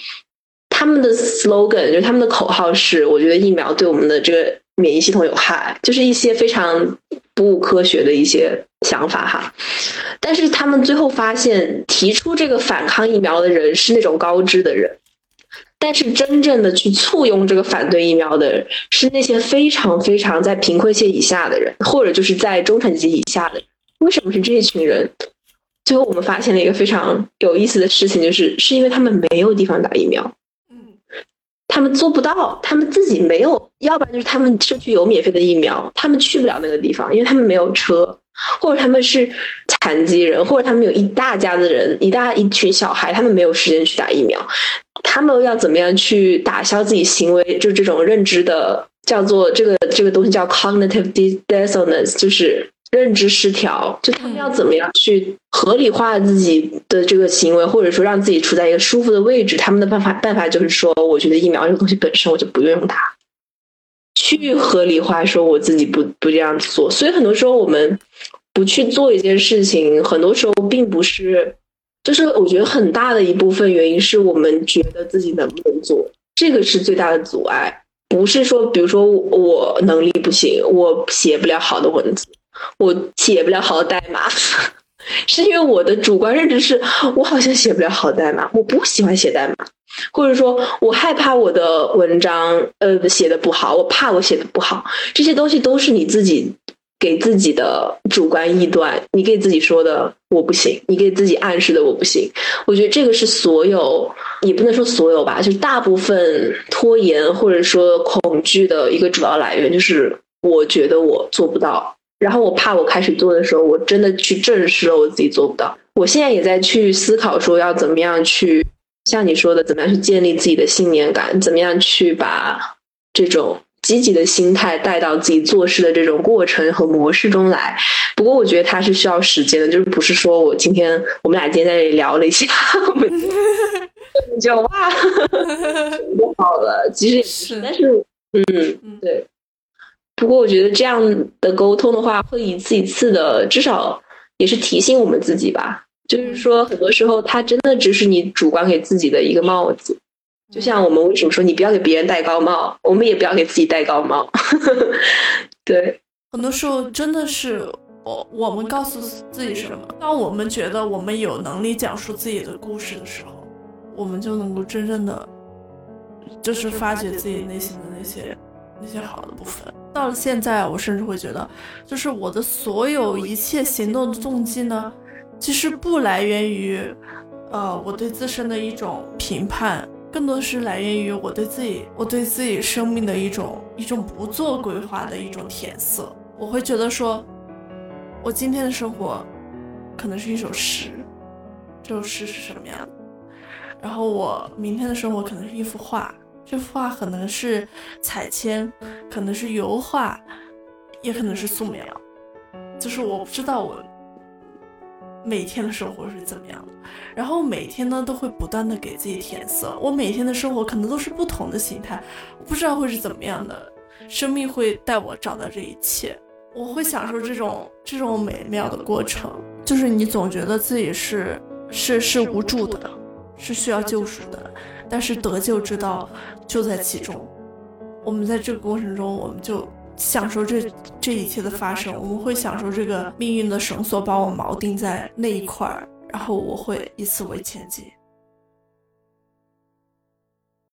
他们的 slogan 就是他们的口号是：我觉得疫苗对我们的这个。免疫系统有害，就是一些非常不科学的一些想法哈。但是他们最后发现，提出这个反抗疫苗的人是那种高知的人，但是真正的去簇拥这个反对疫苗的人是那些非常非常在贫困线以下的人，或者就是在中产阶级以下的人。为什么是这一群人？最后我们发现了一个非常有意思的事情，就是是因为他们没有地方打疫苗。他们做不到，他们自己没有，要不然就是他们社区有免费的疫苗，他们去不了那个地方，因为他们没有车，或者他们是残疾人，或者他们有一大家子人，一大一群小孩，他们没有时间去打疫苗，他们要怎么样去打消自己行为，就这种认知的，叫做这个这个东西叫 cognitive dissonance，就是。认知失调，就他们要怎么样去合理化自己的这个行为，或者说让自己处在一个舒服的位置？他们的办法办法就是说，我觉得疫苗这个东西本身我就不愿用它，去合理化说我自己不不这样做。所以很多时候我们不去做一件事情，很多时候并不是，就是我觉得很大的一部分原因是我们觉得自己能不能做，这个是最大的阻碍。不是说，比如说我能力不行，我写不了好的文字。我写不了好代码，是因为我的主观认知是我好像写不了好代码，我不喜欢写代码，或者说我害怕我的文章呃写的不好，我怕我写的不好，这些东西都是你自己给自己的主观臆断，你给自己说的我不行，你给自己暗示的我不行。我觉得这个是所有，也不能说所有吧，就大部分拖延或者说恐惧的一个主要来源，就是我觉得我做不到。然后我怕我开始做的时候，我真的去证实了我自己做不到。我现在也在去思考说要怎么样去，像你说的，怎么样去建立自己的信念感，怎么样去把这种积极的心态带到自己做事的这种过程和模式中来。不过我觉得它是需要时间的，就是不是说我今天我们俩今天在这里聊了一下，我们就哇 就好了。其实也是，但是嗯，对。不过我觉得这样的沟通的话，会一次一次的，至少也是提醒我们自己吧。就是说，很多时候它真的只是你主观给自己的一个帽子。就像我们为什么说你不要给别人戴高帽，我们也不要给自己戴高帽。对，很多时候真的是我我们告诉自己什么？当我们觉得我们有能力讲述自己的故事的时候，我们就能够真正的就是发掘自己内心的那些那些好的部分。到了现在，我甚至会觉得，就是我的所有一切行动的动机呢，其实不来源于呃我对自身的一种评判。更多是来源于我对自己，我对自己生命的一种一种不做规划的一种填色。我会觉得说，我今天的生活可能是一首诗，这首诗是什么样？然后我明天的生活可能是一幅画，这幅画可能是彩铅，可能是油画，也可能是素描。就是我不知道我。每天的生活是怎么样的？然后每天呢都会不断的给自己填色。我每天的生活可能都是不同的形态，不知道会是怎么样的。生命会带我找到这一切，我会享受这种这种美妙的过程。就是你总觉得自己是是是无助的，是需要救赎的，但是得救之道就在其中。我们在这个过程中，我们就。享受这这一切的发生，我们会享受这个命运的绳索把我锚定在那一块儿，然后我会以此为前进。